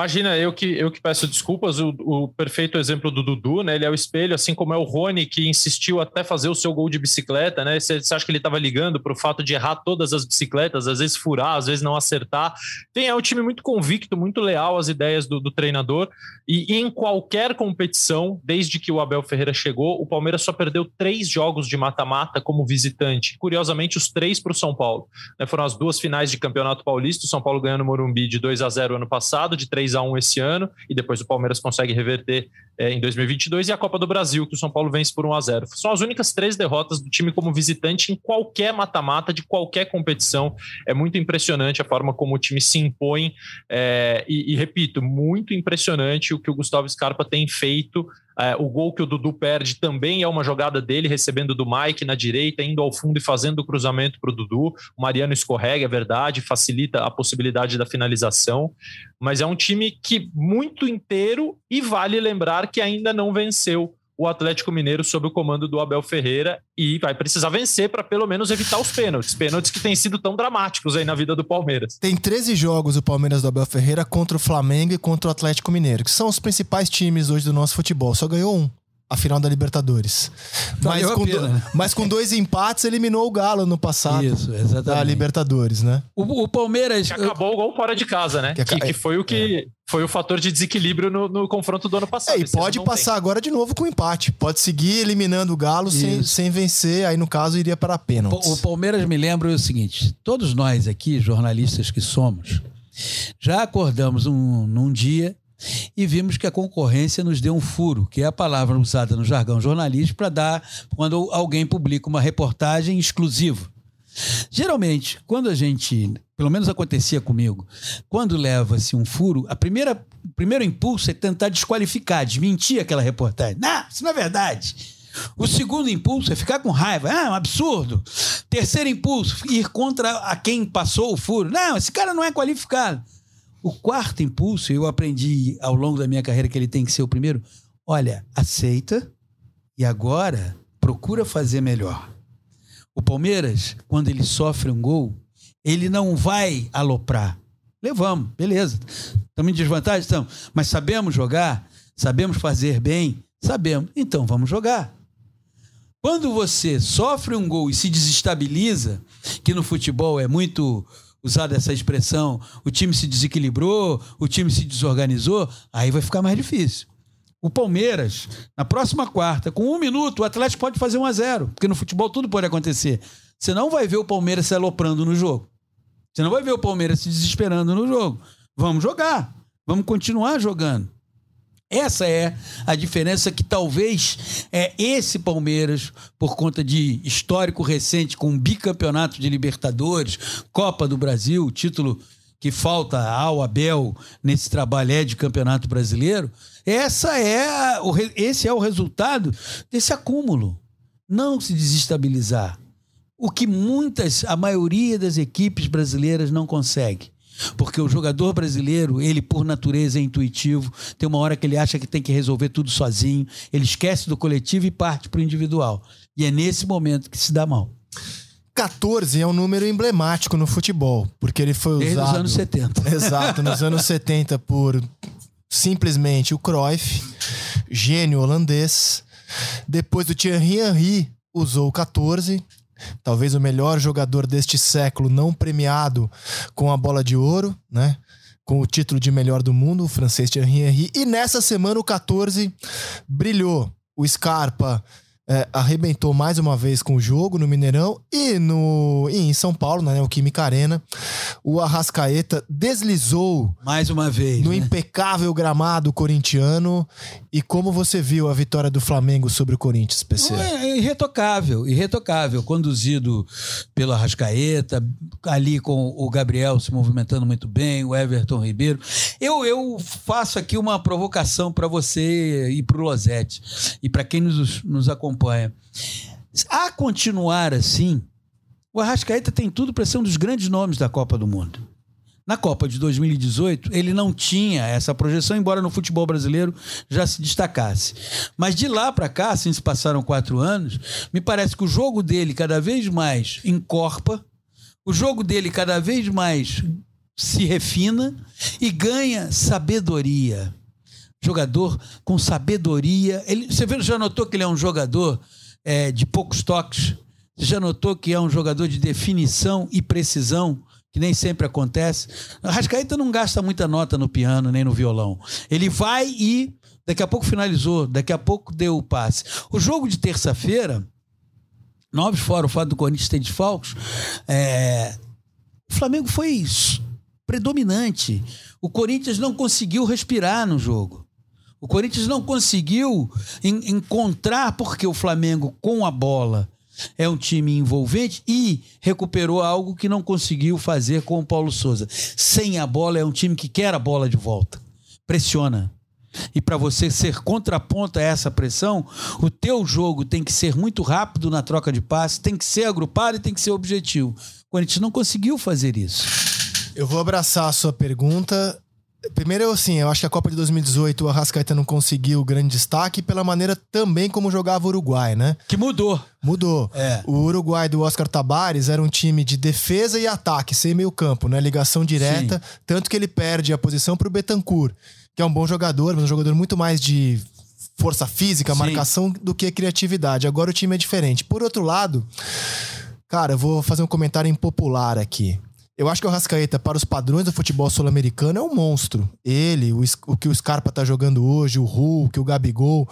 Imagina, eu que, eu que peço desculpas, o, o, perfeito exemplo do Dudu, né? Ele é o espelho, assim como é o Rony, que insistiu até fazer o seu gol de bicicleta, né? Você, acha que ele estava ligando para o fato de errar todas as bicicletas, às vezes furar, às vezes não acertar. Tem, é um time muito convicto, muito leal às ideias do, do treinador. E, e em qualquer competição, desde que o Abel Ferreira chegou, o Palmeiras só perdeu três jogos de mata-mata como visitante. Curiosamente, os três para o São Paulo. Né? Foram as duas finais de Campeonato Paulista, o São Paulo ganhando o Morumbi de 2 a 0 ano passado, de 3 3 a 1 esse ano, e depois o Palmeiras consegue reverter é, em 2022, e a Copa do Brasil, que o São Paulo vence por 1 a 0 São as únicas três derrotas do time como visitante em qualquer mata-mata de qualquer competição. É muito impressionante a forma como o time se impõe, é, e, e repito, muito impressionante o que o Gustavo Scarpa tem feito é, o gol que o Dudu perde também é uma jogada dele, recebendo do Mike na direita, indo ao fundo e fazendo o cruzamento para o Dudu. O Mariano escorrega, é verdade, facilita a possibilidade da finalização. Mas é um time que muito inteiro e vale lembrar que ainda não venceu o Atlético Mineiro sob o comando do Abel Ferreira e vai precisar vencer para pelo menos evitar os pênaltis. Pênaltis que têm sido tão dramáticos aí na vida do Palmeiras. Tem 13 jogos o Palmeiras do Abel Ferreira contra o Flamengo e contra o Atlético Mineiro, que são os principais times hoje do nosso futebol. Só ganhou um a final da Libertadores. Mas com, do, mas com, dois empates eliminou o Galo no passado. Isso, exatamente. Da Libertadores, né? O, o Palmeiras. Que acabou o gol fora de casa, né? Que, que, que foi o que. É. Foi o fator de desequilíbrio no, no confronto do ano passado. É, e pode passar tem. agora de novo com empate. Pode seguir eliminando o Galo sem, sem vencer. Aí, no caso, iria para pênaltis. O, o Palmeiras me lembra o seguinte: todos nós aqui, jornalistas que somos, já acordamos um, num dia e vimos que a concorrência nos deu um furo, que é a palavra usada no jargão jornalístico para dar quando alguém publica uma reportagem exclusiva. Geralmente, quando a gente, pelo menos acontecia comigo, quando leva-se um furo, a primeira, o primeiro impulso é tentar desqualificar, desmentir aquela reportagem. Não, isso não é verdade. O segundo impulso é ficar com raiva. Ah, é um absurdo. Terceiro impulso, ir contra a quem passou o furo. Não, esse cara não é qualificado. O quarto impulso, eu aprendi ao longo da minha carreira que ele tem que ser o primeiro. Olha, aceita e agora procura fazer melhor. O Palmeiras, quando ele sofre um gol, ele não vai aloprar. Levamos, beleza. Estamos em desvantagem? Estamos. Mas sabemos jogar? Sabemos fazer bem? Sabemos. Então vamos jogar. Quando você sofre um gol e se desestabiliza, que no futebol é muito usada essa expressão, o time se desequilibrou, o time se desorganizou, aí vai ficar mais difícil. O Palmeiras, na próxima quarta, com um minuto, o Atlético pode fazer um a zero, porque no futebol tudo pode acontecer. Você não vai ver o Palmeiras se aloprando no jogo. Você não vai ver o Palmeiras se desesperando no jogo. Vamos jogar. Vamos continuar jogando. Essa é a diferença que talvez é esse Palmeiras, por conta de histórico recente com bicampeonato de Libertadores, Copa do Brasil, título que falta ao Abel nesse trabalho é de Campeonato Brasileiro, essa é o, esse é o resultado desse acúmulo. Não se desestabilizar. O que muitas, a maioria das equipes brasileiras não consegue. Porque o jogador brasileiro, ele por natureza é intuitivo, tem uma hora que ele acha que tem que resolver tudo sozinho, ele esquece do coletivo e parte para o individual. E é nesse momento que se dá mal. 14 é um número emblemático no futebol, porque ele foi Desde usado. Nos anos 70. Exato, nos anos 70 por simplesmente o Cruyff, gênio holandês. Depois o Thierry Henry usou o 14 talvez o melhor jogador deste século não premiado com a bola de ouro, né? Com o título de melhor do mundo, o francês Thierry Henry. E nessa semana o 14 brilhou. O Scarpa é, arrebentou mais uma vez com o jogo no Mineirão e no e em São Paulo, na Neoquímica Arena. O Arrascaeta deslizou mais uma vez no né? impecável gramado corintiano. E como você viu a vitória do Flamengo sobre o Corinthians, PC? É irretocável, irretocável. Conduzido pelo Arrascaeta, ali com o Gabriel se movimentando muito bem, o Everton Ribeiro. Eu, eu faço aqui uma provocação para você e para o Losete e para quem nos, nos acompanha A continuar assim, o Arrascaeta tem tudo para ser um dos grandes nomes da Copa do Mundo. Na Copa de 2018, ele não tinha essa projeção, embora no futebol brasileiro já se destacasse. Mas de lá para cá, assim se passaram quatro anos, me parece que o jogo dele cada vez mais encorpa, o jogo dele cada vez mais se refina e ganha sabedoria. Jogador com sabedoria. Ele, você já notou que ele é um jogador é, de poucos toques? Você já notou que é um jogador de definição e precisão? que nem sempre acontece. A Rascaeta não gasta muita nota no piano nem no violão. Ele vai e daqui a pouco finalizou, daqui a pouco deu o passe. O jogo de terça-feira, nove fora o fato do Corinthians ter desfalques, é, o Flamengo foi predominante. O Corinthians não conseguiu respirar no jogo. O Corinthians não conseguiu encontrar porque o Flamengo com a bola é um time envolvente e recuperou algo que não conseguiu fazer com o Paulo Souza. Sem a bola é um time que quer a bola de volta. Pressiona. E para você ser contraponto a essa pressão, o teu jogo tem que ser muito rápido na troca de passes, tem que ser agrupado e tem que ser objetivo. O Corinthians não conseguiu fazer isso. Eu vou abraçar a sua pergunta Primeiro, assim, eu acho que a Copa de 2018 o Arrascaeta não conseguiu grande destaque pela maneira também como jogava o Uruguai, né? Que mudou. Mudou. É. O Uruguai do Oscar Tabares era um time de defesa e ataque, sem meio campo, né? Ligação direta, Sim. tanto que ele perde a posição para o Betancourt, que é um bom jogador, mas um jogador muito mais de força física, Sim. marcação do que criatividade. Agora o time é diferente. Por outro lado, cara, eu vou fazer um comentário impopular aqui. Eu acho que o Rascaeta, para os padrões do futebol sul-americano, é um monstro. Ele, o, o, que o Scarpa tá jogando hoje, o Hulk, o Gabigol.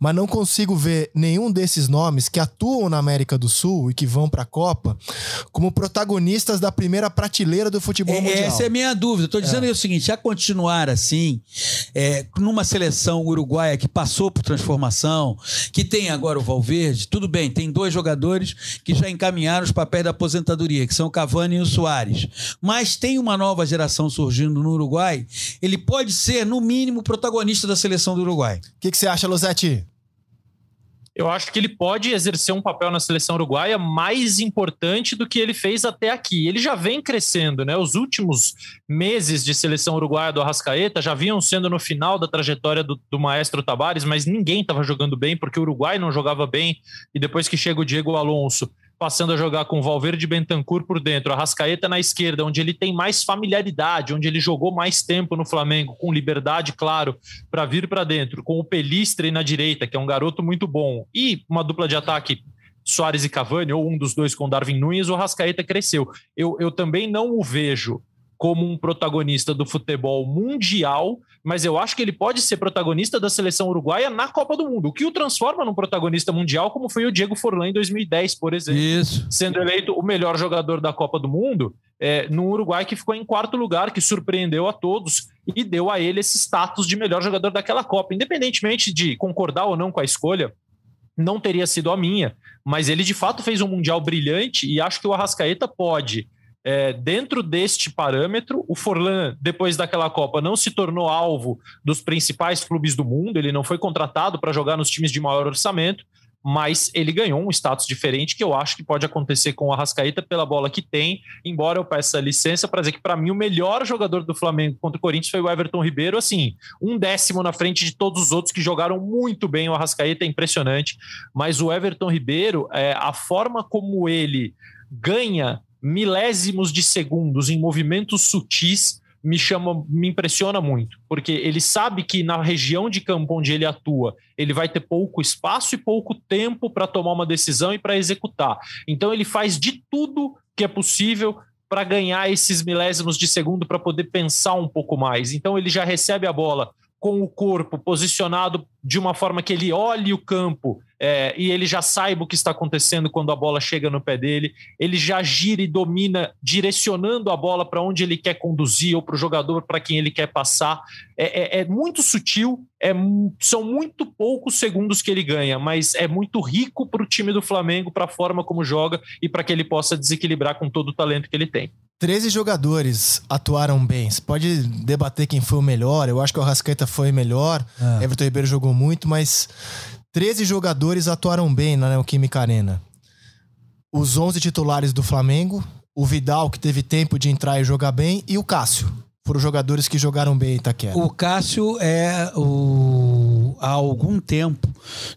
Mas não consigo ver nenhum desses nomes que atuam na América do Sul e que vão para a Copa como protagonistas da primeira prateleira do futebol é, mundial. Essa é a minha dúvida. Estou dizendo é. o seguinte: a continuar assim, é, numa seleção uruguaia que passou por transformação, que tem agora o Valverde, tudo bem, tem dois jogadores que já encaminharam os papéis da aposentadoria, que são o Cavani e o Soares mas tem uma nova geração surgindo no Uruguai, ele pode ser, no mínimo, protagonista da seleção do Uruguai. O que, que você acha, Losetti? eu acho que ele pode exercer um papel na seleção uruguaia mais importante do que ele fez até aqui. Ele já vem crescendo, né? Os últimos meses de seleção uruguaia do Arrascaeta já vinham sendo no final da trajetória do, do maestro Tabares, mas ninguém estava jogando bem, porque o Uruguai não jogava bem, e depois que chega o Diego Alonso passando a jogar com Valverde e Bentancur por dentro, a Rascaeta na esquerda, onde ele tem mais familiaridade, onde ele jogou mais tempo no Flamengo, com liberdade, claro, para vir para dentro, com o Pelistre na direita, que é um garoto muito bom, e uma dupla de ataque Soares e Cavani, ou um dos dois com Darwin Nunes, o Rascaeta cresceu. Eu, eu também não o vejo como um protagonista do futebol mundial, mas eu acho que ele pode ser protagonista da seleção uruguaia na Copa do Mundo, o que o transforma num protagonista mundial, como foi o Diego Forlan em 2010, por exemplo. Isso. Sendo eleito o melhor jogador da Copa do Mundo, é, no Uruguai que ficou em quarto lugar, que surpreendeu a todos e deu a ele esse status de melhor jogador daquela Copa. Independentemente de concordar ou não com a escolha, não teria sido a minha, mas ele de fato fez um Mundial brilhante e acho que o Arrascaeta pode é, dentro deste parâmetro, o Forlan, depois daquela Copa, não se tornou alvo dos principais clubes do mundo, ele não foi contratado para jogar nos times de maior orçamento, mas ele ganhou um status diferente que eu acho que pode acontecer com o Arrascaeta pela bola que tem, embora eu peça licença para dizer que para mim o melhor jogador do Flamengo contra o Corinthians foi o Everton Ribeiro, assim, um décimo na frente de todos os outros que jogaram muito bem, o Arrascaeta é impressionante, mas o Everton Ribeiro, é, a forma como ele ganha milésimos de segundos em movimentos sutis me chama, me impressiona muito, porque ele sabe que na região de campo onde ele atua, ele vai ter pouco espaço e pouco tempo para tomar uma decisão e para executar. Então ele faz de tudo que é possível para ganhar esses milésimos de segundo para poder pensar um pouco mais. Então ele já recebe a bola com o corpo posicionado de uma forma que ele olhe o campo é, e ele já saiba o que está acontecendo quando a bola chega no pé dele, ele já gira e domina, direcionando a bola para onde ele quer conduzir ou para o jogador para quem ele quer passar. É, é, é muito sutil, é, são muito poucos segundos que ele ganha, mas é muito rico para o time do Flamengo, para a forma como joga e para que ele possa desequilibrar com todo o talento que ele tem. 13 jogadores atuaram bem. Você pode debater quem foi o melhor. Eu acho que o Rascaeta foi melhor. É. Everton Ribeiro jogou muito, mas 13 jogadores atuaram bem na Neoquímica Arena. Os 11 titulares do Flamengo, o Vidal, que teve tempo de entrar e jogar bem, e o Cássio. Foram jogadores que jogaram bem em Itaquera. O Cássio é o há algum tempo,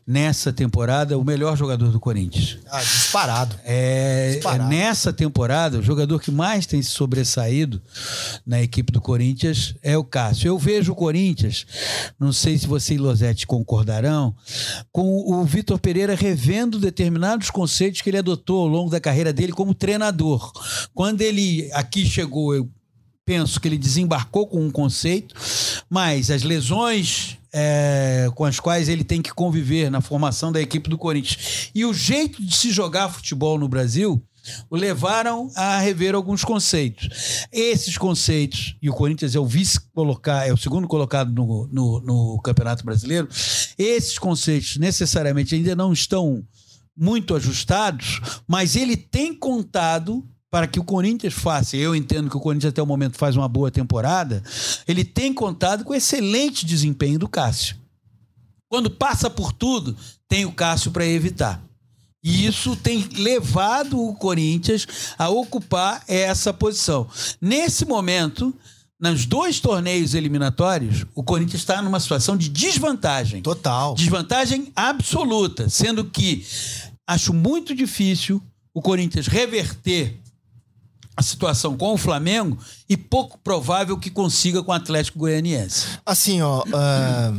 nessa temporada, o melhor jogador do Corinthians. Ah, disparado. É, Disparado. nessa temporada, o jogador que mais tem se sobressaído na equipe do Corinthians é o Cássio. Eu vejo o Corinthians, não sei se você e Losetti concordarão, com o Vitor Pereira revendo determinados conceitos que ele adotou ao longo da carreira dele como treinador. Quando ele aqui chegou, eu penso que ele desembarcou com um conceito, mas as lesões é, com as quais ele tem que conviver na formação da equipe do Corinthians e o jeito de se jogar futebol no Brasil o levaram a rever alguns conceitos. Esses conceitos, e o Corinthians é o vice colocar, é o segundo colocado no, no, no Campeonato Brasileiro, esses conceitos necessariamente ainda não estão muito ajustados, mas ele tem contado para que o Corinthians faça, eu entendo que o Corinthians até o momento faz uma boa temporada, ele tem contado com o excelente desempenho do Cássio. Quando passa por tudo, tem o Cássio para evitar. E isso tem levado o Corinthians a ocupar essa posição. Nesse momento, nos dois torneios eliminatórios, o Corinthians está numa situação de desvantagem. Total. Desvantagem absoluta, sendo que acho muito difícil o Corinthians reverter a situação com o Flamengo e pouco provável que consiga com o Atlético Goianiense. Assim, ó. ah,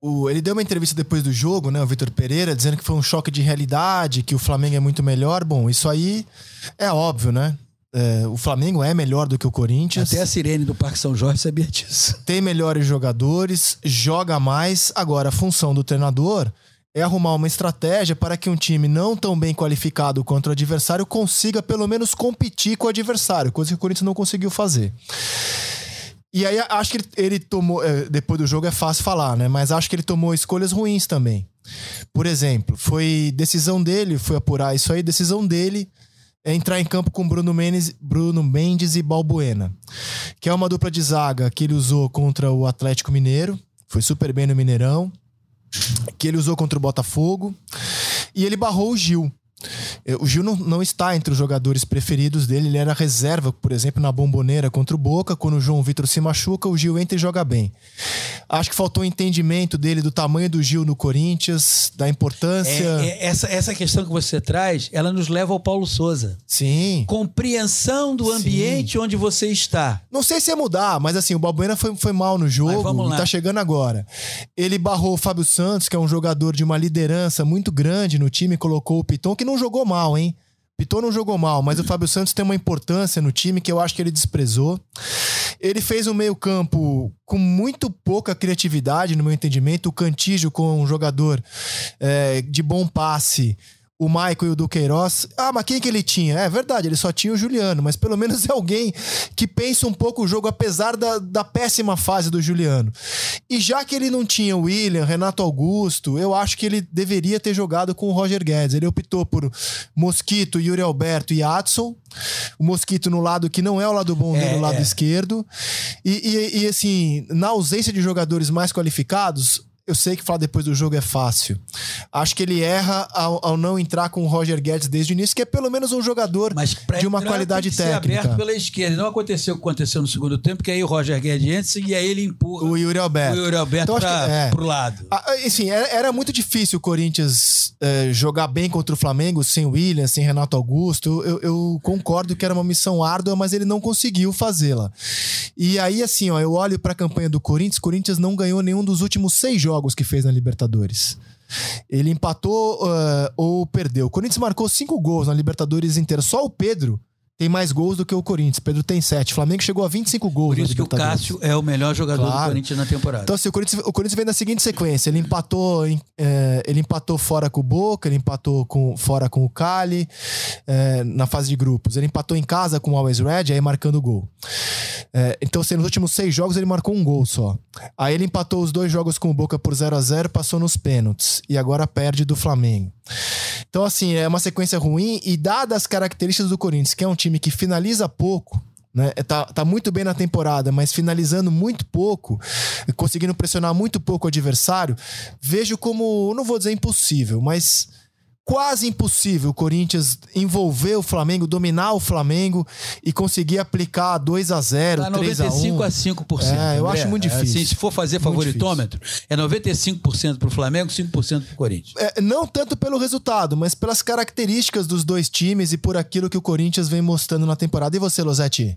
o- ele deu uma entrevista depois do jogo, né? O Vitor Pereira, dizendo que foi um choque de realidade, que o Flamengo é muito melhor. Bom, isso aí é óbvio, né? É, o Flamengo é melhor do que o Corinthians. Até a Sirene do Parque São Jorge sabia disso. tem melhores jogadores, joga mais. Agora, a função do treinador é arrumar uma estratégia para que um time não tão bem qualificado contra o adversário consiga pelo menos competir com o adversário, coisa que o Corinthians não conseguiu fazer. E aí acho que ele, ele tomou. é, Depois do jogo é fácil falar, né? Mas acho que ele tomou escolhas ruins também. Por exemplo, foi decisão dele, foi apurar isso aí, decisão dele é entrar em campo com Bruno Mendes, Bruno Mendes e Balbuena, que é uma dupla de zaga que ele usou contra o Atlético Mineiro, foi super bem no Mineirão, que ele usou contra o Botafogo, e ele barrou o Gil. Eh, O Gil não, não está entre os jogadores preferidos dele, ele era reserva, por exemplo, na bomboneira contra o Boca. Quando o João Vitor se machuca, o Gil entra e joga bem. Acho que faltou entendimento dele do tamanho do Gil no Corinthians, da importância. É, é, essa, essa questão que você traz, ela nos leva ao Paulo Souza. Sim. Compreensão do Sim. ambiente onde você está. Não sei se ia mudar, mas assim, o Balbuena foi, foi mal no jogo Mas vamos e lá. tá chegando agora. Ele barrou o Fábio Santos, que é um jogador de uma liderança muito grande no time, colocou o Piton, que não jogou mal, hein? Piton não jogou mal, mas o Fábio Santos tem uma importância no time que eu acho que ele desprezou. Ele fez um meio-campo com muito pouca criatividade, no meu entendimento. O Cantígio com um jogador é, de bom passe. O Michael e o Duqueiroz. Ah, mas quem que ele tinha? É verdade, ele só tinha o Juliano, mas pelo menos é alguém que pensa um pouco o jogo, apesar da, da péssima fase do Juliano. E já que ele não tinha o William, Renato Augusto, eu acho que ele deveria ter jogado com o Roger Guedes. Ele optou por Mosquito, Yuri Alberto e Adson. O Mosquito no lado que não é o lado bom dele, É, o lado é. esquerdo. E, e- e, assim, na ausência de jogadores mais qualificados, eu sei que falar depois do jogo é fácil. Acho que ele erra ao, ao não entrar com o Roger Guedes desde o início, que é pelo menos um jogador de uma qualidade tem que ser técnica. aberto pela esquerda. Não aconteceu o que aconteceu no segundo tempo, que aí o Roger Guedes entra e aí ele empurra O Yuri Alberto. o Yuri Alberto Então, pra, que- é. pro lado. Ah, Assim, era, era muito difícil o Corinthians eh, jogar bem contra o Flamengo sem William, sem Renato Augusto. Eu, eu concordo que era uma missão árdua, mas ele não conseguiu fazê-la. E aí, assim, ó, eu olho pra campanha do Corinthians. Corinthians não ganhou nenhum dos últimos seis jogos que fez na Libertadores. Ele empatou ah, ou perdeu. O Corinthians marcou cinco gols na Libertadores inteira. Só o Pedro tem mais gols do que o Corinthians. Pedro tem sete. O Flamengo chegou a 25 gols Por isso que o. Cássio é o melhor jogador Claro. do Corinthians na temporada. Então, assim, o Corinthians, o Corinthians vem na seguinte sequência: ele empatou, em- é, ele empatou fora com o Boca, ele empatou com, fora com o Cali é, na fase de grupos. Ele empatou em casa com o Always Red, aí marcando gol. É, então, assim, nos últimos seis jogos ele marcou um gol só. Aí ele empatou os dois jogos com o Boca por 0 a 0 passou nos pênaltis. E agora perde do Flamengo. Então, assim, é uma sequência ruim e dadas as características do Corinthians, que é um time que finaliza pouco, né? Tá, tá muito bem na temporada, mas finalizando muito pouco, conseguindo pressionar muito pouco o adversário, vejo como, não vou dizer impossível, mas quase impossível o Corinthians envolver o Flamengo, dominar o Flamengo e conseguir aplicar 2 a 0 Tá 3 a 1 95 a 5%. É, eu acho muito difícil. Assim, se for fazer favoritômetro, é 95% pro Flamengo, 5% pro Corinthians. É, não tanto pelo resultado, mas pelas características dos dois times e por aquilo que o Corinthians vem mostrando na temporada. E você, Losetti?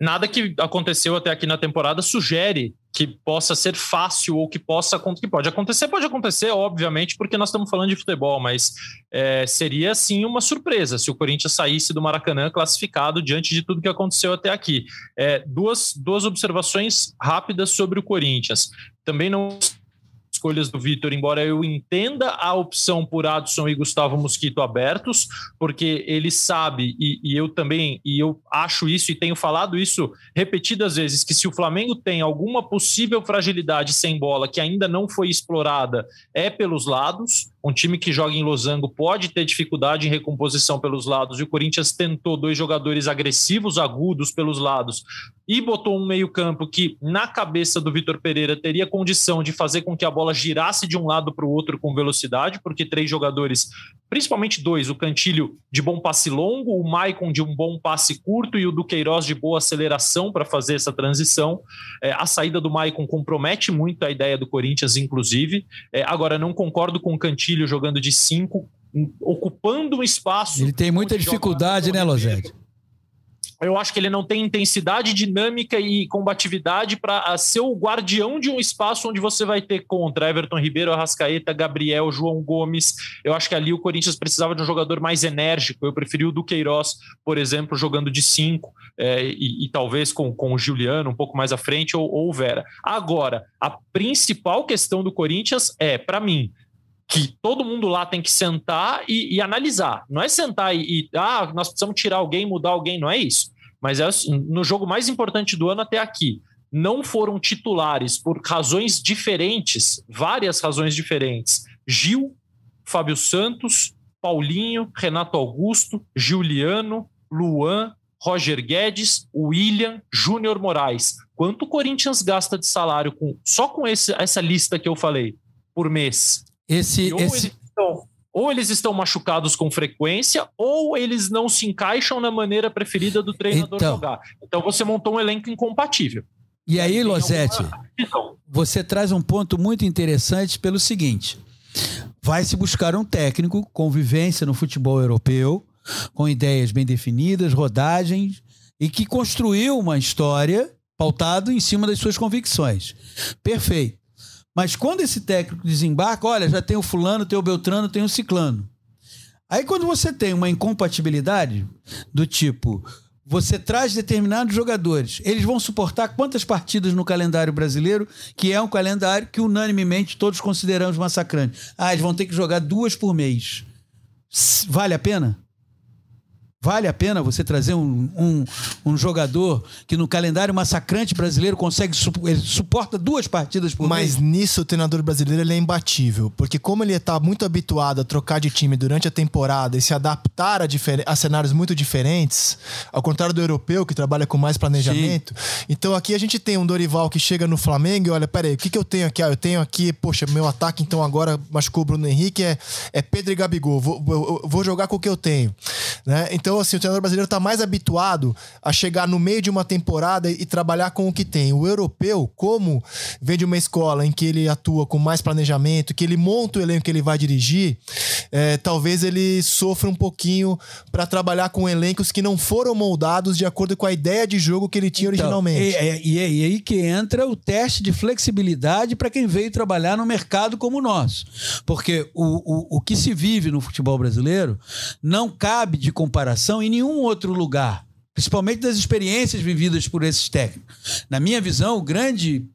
Nada que aconteceu até aqui na temporada sugere que possa ser fácil ou que possa que pode acontecer pode acontecer obviamente porque nós estamos falando de futebol mas é, seria sim uma surpresa se o Corinthians saísse do Maracanã classificado diante de tudo que aconteceu até aqui. É, duas duas observações rápidas sobre o Corinthians. Também não escolhas do Vitor, embora eu entenda a opção por Adson e Gustavo Mosquito abertos, porque ele sabe, e, e, eu também, e eu acho isso e tenho falado isso repetidas vezes, que se o Flamengo tem alguma possível fragilidade sem bola que ainda não foi explorada, é pelos lados. Um time que joga em losango pode ter dificuldade em recomposição pelos lados, e o Corinthians tentou dois jogadores agressivos, agudos pelos lados, e botou um meio-campo que, na cabeça do Vitor Pereira, teria condição de fazer com que a bola girasse de um lado para o outro com velocidade, porque três jogadores, principalmente dois, o Cantilho de bom passe longo, o Maicon de um bom passe curto e o Duqueiroz de boa aceleração para fazer essa transição. É, a saída do Maicon compromete muito a ideia do Corinthians, inclusive. É, agora, não concordo com o Cantilho jogando de cinco, ocupando um espaço. Ele tem muita dificuldade, né, Lozete? eu acho que ele não tem intensidade, dinâmica e combatividade para ser o guardião de um espaço onde você vai ter contra Everton Ribeiro, Arrascaeta, Gabriel, João Gomes. Eu acho que ali o Corinthians precisava de um jogador mais enérgico. Eu preferi o Duqueiroz, por exemplo, jogando de cinco é, e, e, talvez com, com o Juliano um pouco mais à frente ou, ou o Vera. Agora, a principal questão do Corinthians é, para mim, que todo mundo lá tem que sentar e, e analisar. Não é sentar e, e, ah, nós precisamos tirar alguém, mudar alguém, não é isso. Mas é no jogo mais importante do ano até aqui. Não foram titulares por razões diferentes, várias razões diferentes. Gil, Fábio Santos, Paulinho, Renato Augusto, Juliano, Luan, Roger Guedes, William, Júnior Moraes. Quanto o Corinthians gasta de salário com só com esse, essa lista que eu falei por mês? Esse, ou, esse... Eles estão, ou eles estão machucados com frequência, ou eles não se encaixam na maneira preferida do treinador então, jogar. Então você montou um elenco incompatível. E aí, Losete, você traz um ponto muito interessante pelo seguinte: vai se buscar um técnico com vivência no futebol europeu, com ideias bem definidas, rodagens, e que construiu uma história pautado em cima das suas convicções. Perfeito. Mas quando esse técnico desembarca, olha, já tem o fulano, tem o Beltrano, tem o ciclano. Aí quando você tem uma incompatibilidade do tipo, você traz determinados jogadores, eles vão suportar quantas partidas no calendário brasileiro, que é um calendário que unanimemente todos consideramos massacrante. Ah, eles vão ter que jogar duas por mês. Vale a pena? Vale a pena você trazer um, um, um, jogador que no calendário massacrante brasileiro consegue ele suporta duas partidas por Mas mês? nisso o treinador brasileiro ele é imbatível, porque como ele está muito habituado a trocar de time durante a temporada e se adaptar a, a, cenários muito diferentes, ao contrário do europeu que trabalha com mais planejamento. Sim. Então aqui a gente tem um Dorival que chega no Flamengo e olha, peraí, o que, que eu tenho aqui? Ah, eu tenho aqui, poxa, meu ataque então agora machucou o Bruno Henrique é, é Pedro e Gabigol. Vou, vou, vou jogar com o que eu tenho, né? Então então, assim, o treinador brasileiro está mais habituado a chegar no meio de uma temporada e trabalhar com o que tem. O europeu, como vem de uma escola em que ele atua com mais planejamento, que ele monta o elenco que ele vai dirigir, é, talvez ele sofra um pouquinho para trabalhar com elencos que não foram moldados de acordo com a ideia de jogo que ele tinha então, originalmente. E, e, e, aí que entra o teste de flexibilidade para quem veio trabalhar no mercado como o nosso. Porque o, o, o que se vive no futebol brasileiro não cabe de comparação em nenhum outro lugar, principalmente das experiências vividas por esses técnicos. Na minha visão, o grande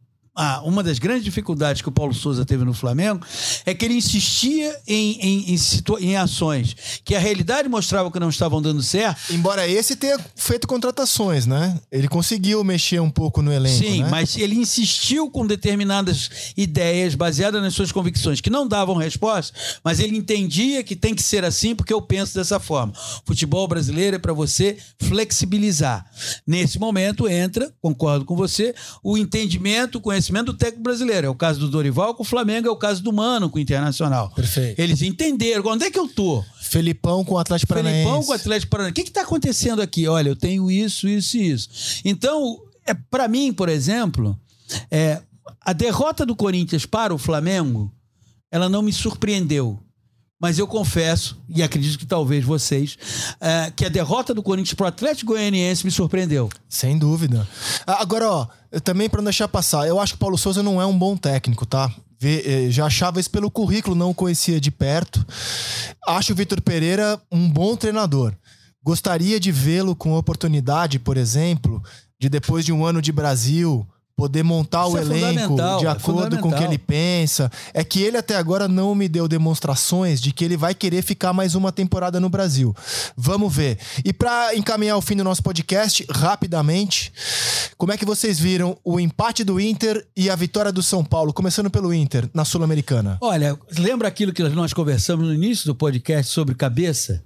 ah, uma das grandes dificuldades que o Paulo Souza teve no Flamengo é que ele insistia em, em, em, em, ações que a realidade mostrava que não estavam dando certo. Embora esse tenha feito contratações, né? Ele conseguiu mexer um pouco no elenco. Sim, né? mas ele insistiu com determinadas ideias baseadas nas suas convicções que não davam resposta, mas ele entendia que tem que ser assim porque eu penso dessa forma. Futebol brasileiro é para você flexibilizar. Nesse momento entra, concordo com você, o entendimento, com esse amadurecimento do técnico brasileiro. É o caso do Dorival com o Flamengo, é o caso do Mano com o Internacional. Perfeito. Eles entenderam. Onde é que eu tô? Felipão com o Atlético Paranaense. Felipão com o Atlético Paranaense. O que está acontecendo aqui? Olha, eu tenho isso, isso e isso. Então, é, para mim, por exemplo, é, a derrota do Corinthians para o Flamengo, ela não me surpreendeu. Mas eu confesso, e acredito que talvez vocês, é, que a derrota do Corinthians para o Atlético Goianiense me surpreendeu. Sem dúvida. Agora, ó, também para não deixar passar, eu acho que o Paulo Souza não é um bom técnico, tá? Eh, Já achava isso pelo currículo, não o conhecia de perto. Acho o Vitor Pereira um bom treinador. Gostaria de vê-lo com oportunidade, por exemplo, de depois de um ano de Brasil poder montar Isso o é elenco de é acordo com o que ele pensa. É que ele até agora não me deu demonstrações de que ele vai querer ficar mais uma temporada no Brasil. Vamos ver. E para encaminhar o fim do nosso podcast, rapidamente, como é que vocês viram o empate do Inter e a vitória do São Paulo, começando pelo Inter na Sul-Americana? Olha, lembra aquilo que nós conversamos no início do podcast sobre cabeça,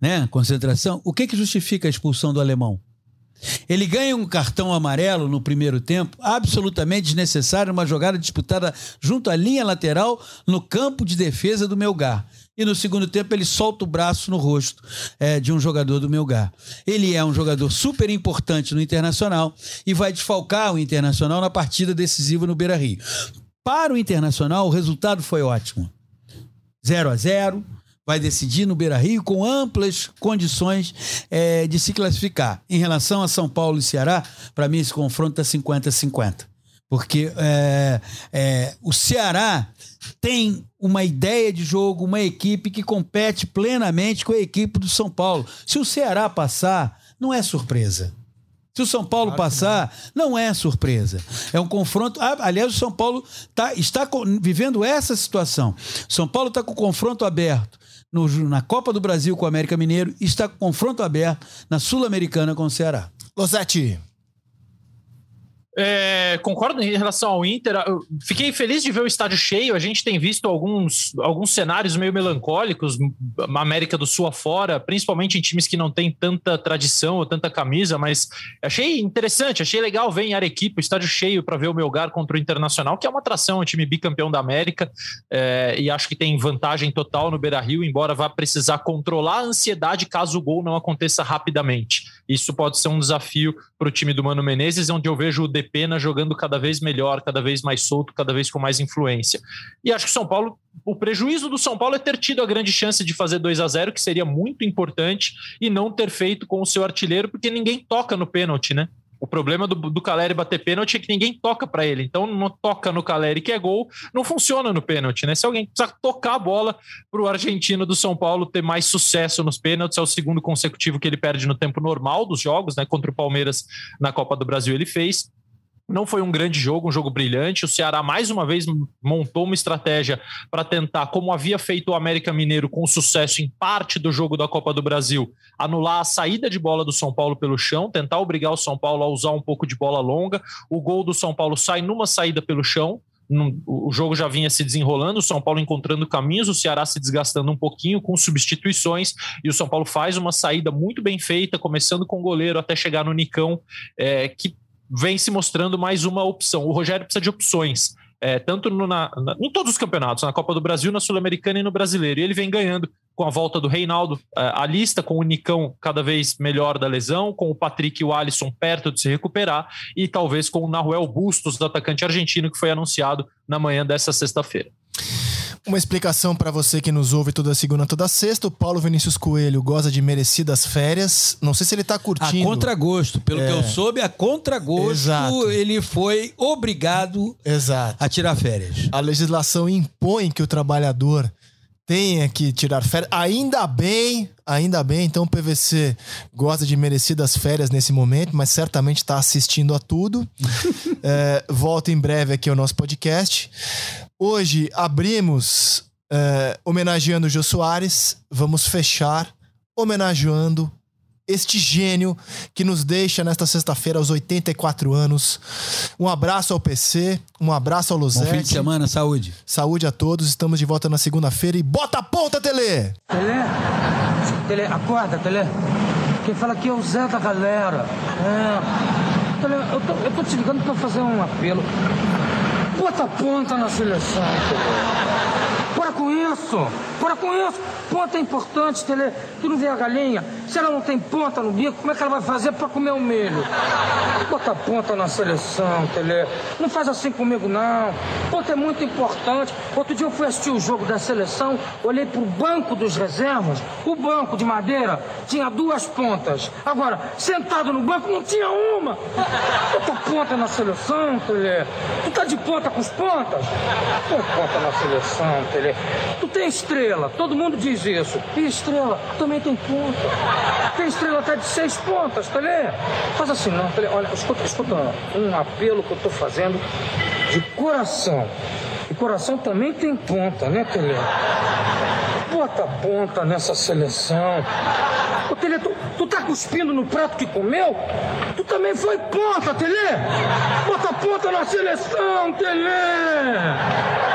né? Concentração. O que que justifica a expulsão do alemão? Ele ganha um cartão amarelo no primeiro tempo, absolutamente desnecessário, uma jogada disputada junto à linha lateral no campo de defesa do Melgar. E no segundo tempo ele solta o braço no rosto é, de um jogador do Melgar. Ele é um jogador super importante no Internacional e vai desfalcar o Internacional na partida decisiva no Beira Rio. Para o Internacional, o resultado foi ótimo. 0 a 0 vai decidir no Beira Rio com amplas condições eh, de se classificar. Em relação a São Paulo e Ceará, para mim esse confronto é 50-50. Porque eh, eh, o Ceará tem uma ideia de jogo, uma equipe que compete plenamente com a equipe do São Paulo. Se o Ceará passar, não é surpresa. Se o São Paulo passar, não é surpresa. É um confronto. Aliás, o São Paulo tá, está vivendo essa situação. São Paulo está com o confronto aberto no- na Copa do Brasil com o América Mineiro está com confronto aberto na Sul-Americana com o Ceará. Losetti, É, concordo em relação ao Inter. Fiquei feliz de ver o estádio cheio. A gente tem visto alguns, alguns cenários meio melancólicos, na América do Sul afora, principalmente em times que não têm tanta tradição ou tanta camisa, mas achei interessante, achei legal ver em Arequipa o estádio cheio para ver o Melgar contra o Internacional, que é uma atração, é um time bicampeão da América, é, e acho que tem vantagem total no Beira Rio, embora vá precisar controlar a ansiedade caso o gol não aconteça rapidamente. Isso pode ser um desafio para o time do Mano Menezes, onde eu vejo o Depena jogando cada vez melhor, cada vez mais solto, cada vez com mais influência. E acho que o São Paulo, o prejuízo do São Paulo é ter tido a grande chance de fazer 2 a 0 que seria muito importante, e não ter feito com o seu artilheiro, porque ninguém toca no pênalti, né? O problema do, do Caleri bater pênalti é que ninguém toca para ele. Então, não toca no Caleri, que é gol, não funciona no pênalti, né? Se alguém precisa tocar a bola para o argentino do São Paulo ter mais sucesso nos pênaltis, é o segundo consecutivo que ele perde no tempo normal dos jogos, né? Contra o Palmeiras na Copa do Brasil ele fez. Não foi um grande jogo, um jogo brilhante. O Ceará, mais uma vez, montou uma estratégia para tentar, como havia feito o América Mineiro com sucesso em parte do jogo da Copa do Brasil, anular a saída de bola do São Paulo pelo chão, tentar obrigar o São Paulo a usar um pouco de bola longa. O gol do São Paulo sai numa saída pelo chão, o jogo já vinha se desenrolando, o São Paulo encontrando caminhos, o Ceará se desgastando um pouquinho com substituições, e o São Paulo faz uma saída muito bem feita, começando com o goleiro até chegar no Nicão, é, que vem se mostrando mais uma opção. O Rogério precisa de opções. é, tanto no- na, na- em todos os campeonatos, na Copa do Brasil, na Sul-Americana e no Brasileiro. E ele vem ganhando com a volta do Reinaldo, é, a lista com o Nicão cada vez melhor da lesão, com o Patrick e o Alisson perto de se recuperar, e talvez com o Nahuel Bustos, do atacante argentino, que foi anunciado na manhã dessa sexta-feira. Uma explicação para você que nos ouve toda segunda, toda sexta. O Paulo Vinícius Coelho goza de merecidas férias. Não sei se ele tá A curtindo. contragosto, pelo que eu soube, a contragosto, Exato. ele foi obrigado Exato. a tirar férias. A legislação impõe que o trabalhador tenha que tirar férias. Ainda bem, ainda bem. Então o PVC gosta de merecidas férias nesse momento, mas certamente está assistindo a tudo. É, volta em breve aqui ao nosso podcast. Hoje abrimos é, homenageando o Jô Soares. Vamos fechar homenageando este gênio que nos deixa nesta sexta-feira aos 84 anos. Um abraço ao PC, um abraço ao Bom fim de semana, saúde. Saúde a todos, estamos de volta na segunda-feira e bota a ponta, Tele! Tele, Tele, acorda, Tele. Quem fala aqui é o Zé da galera. É. Tele, eu tô, eu tô te ligando pra fazer um apelo. Bota ponta na seleção, Tele. Com isso! Para com isso! Ponta é importante, Tele. Tu não vê a galinha? Se ela não tem ponta no bico, como é que ela vai fazer para comer o milho? Bota ponta na seleção, Tele. Não faz assim comigo, não. Ponta é muito importante. Outro dia eu fui assistir o jogo da seleção, olhei pro banco dos reservas. O banco de madeira tinha duas pontas. Agora, sentado no banco, não tinha uma. Bota ponta na seleção, Tele. Tu tá de ponta com os pontas? Põe ponta na seleção, Tele. Tu tem estrela, todo mundo diz isso. E estrela também tem ponta. Tem estrela até de seis pontas, Tele. Faz assim não, Tele. Olha, escuta, escuta um apelo que eu tô fazendo de coração. E coração também tem ponta, né, Tele? Bota ponta nessa seleção. Ô, Tele, tu, tu tá cuspindo no prato que comeu? Tu também foi ponta, Tele! Bota ponta na seleção, Tele!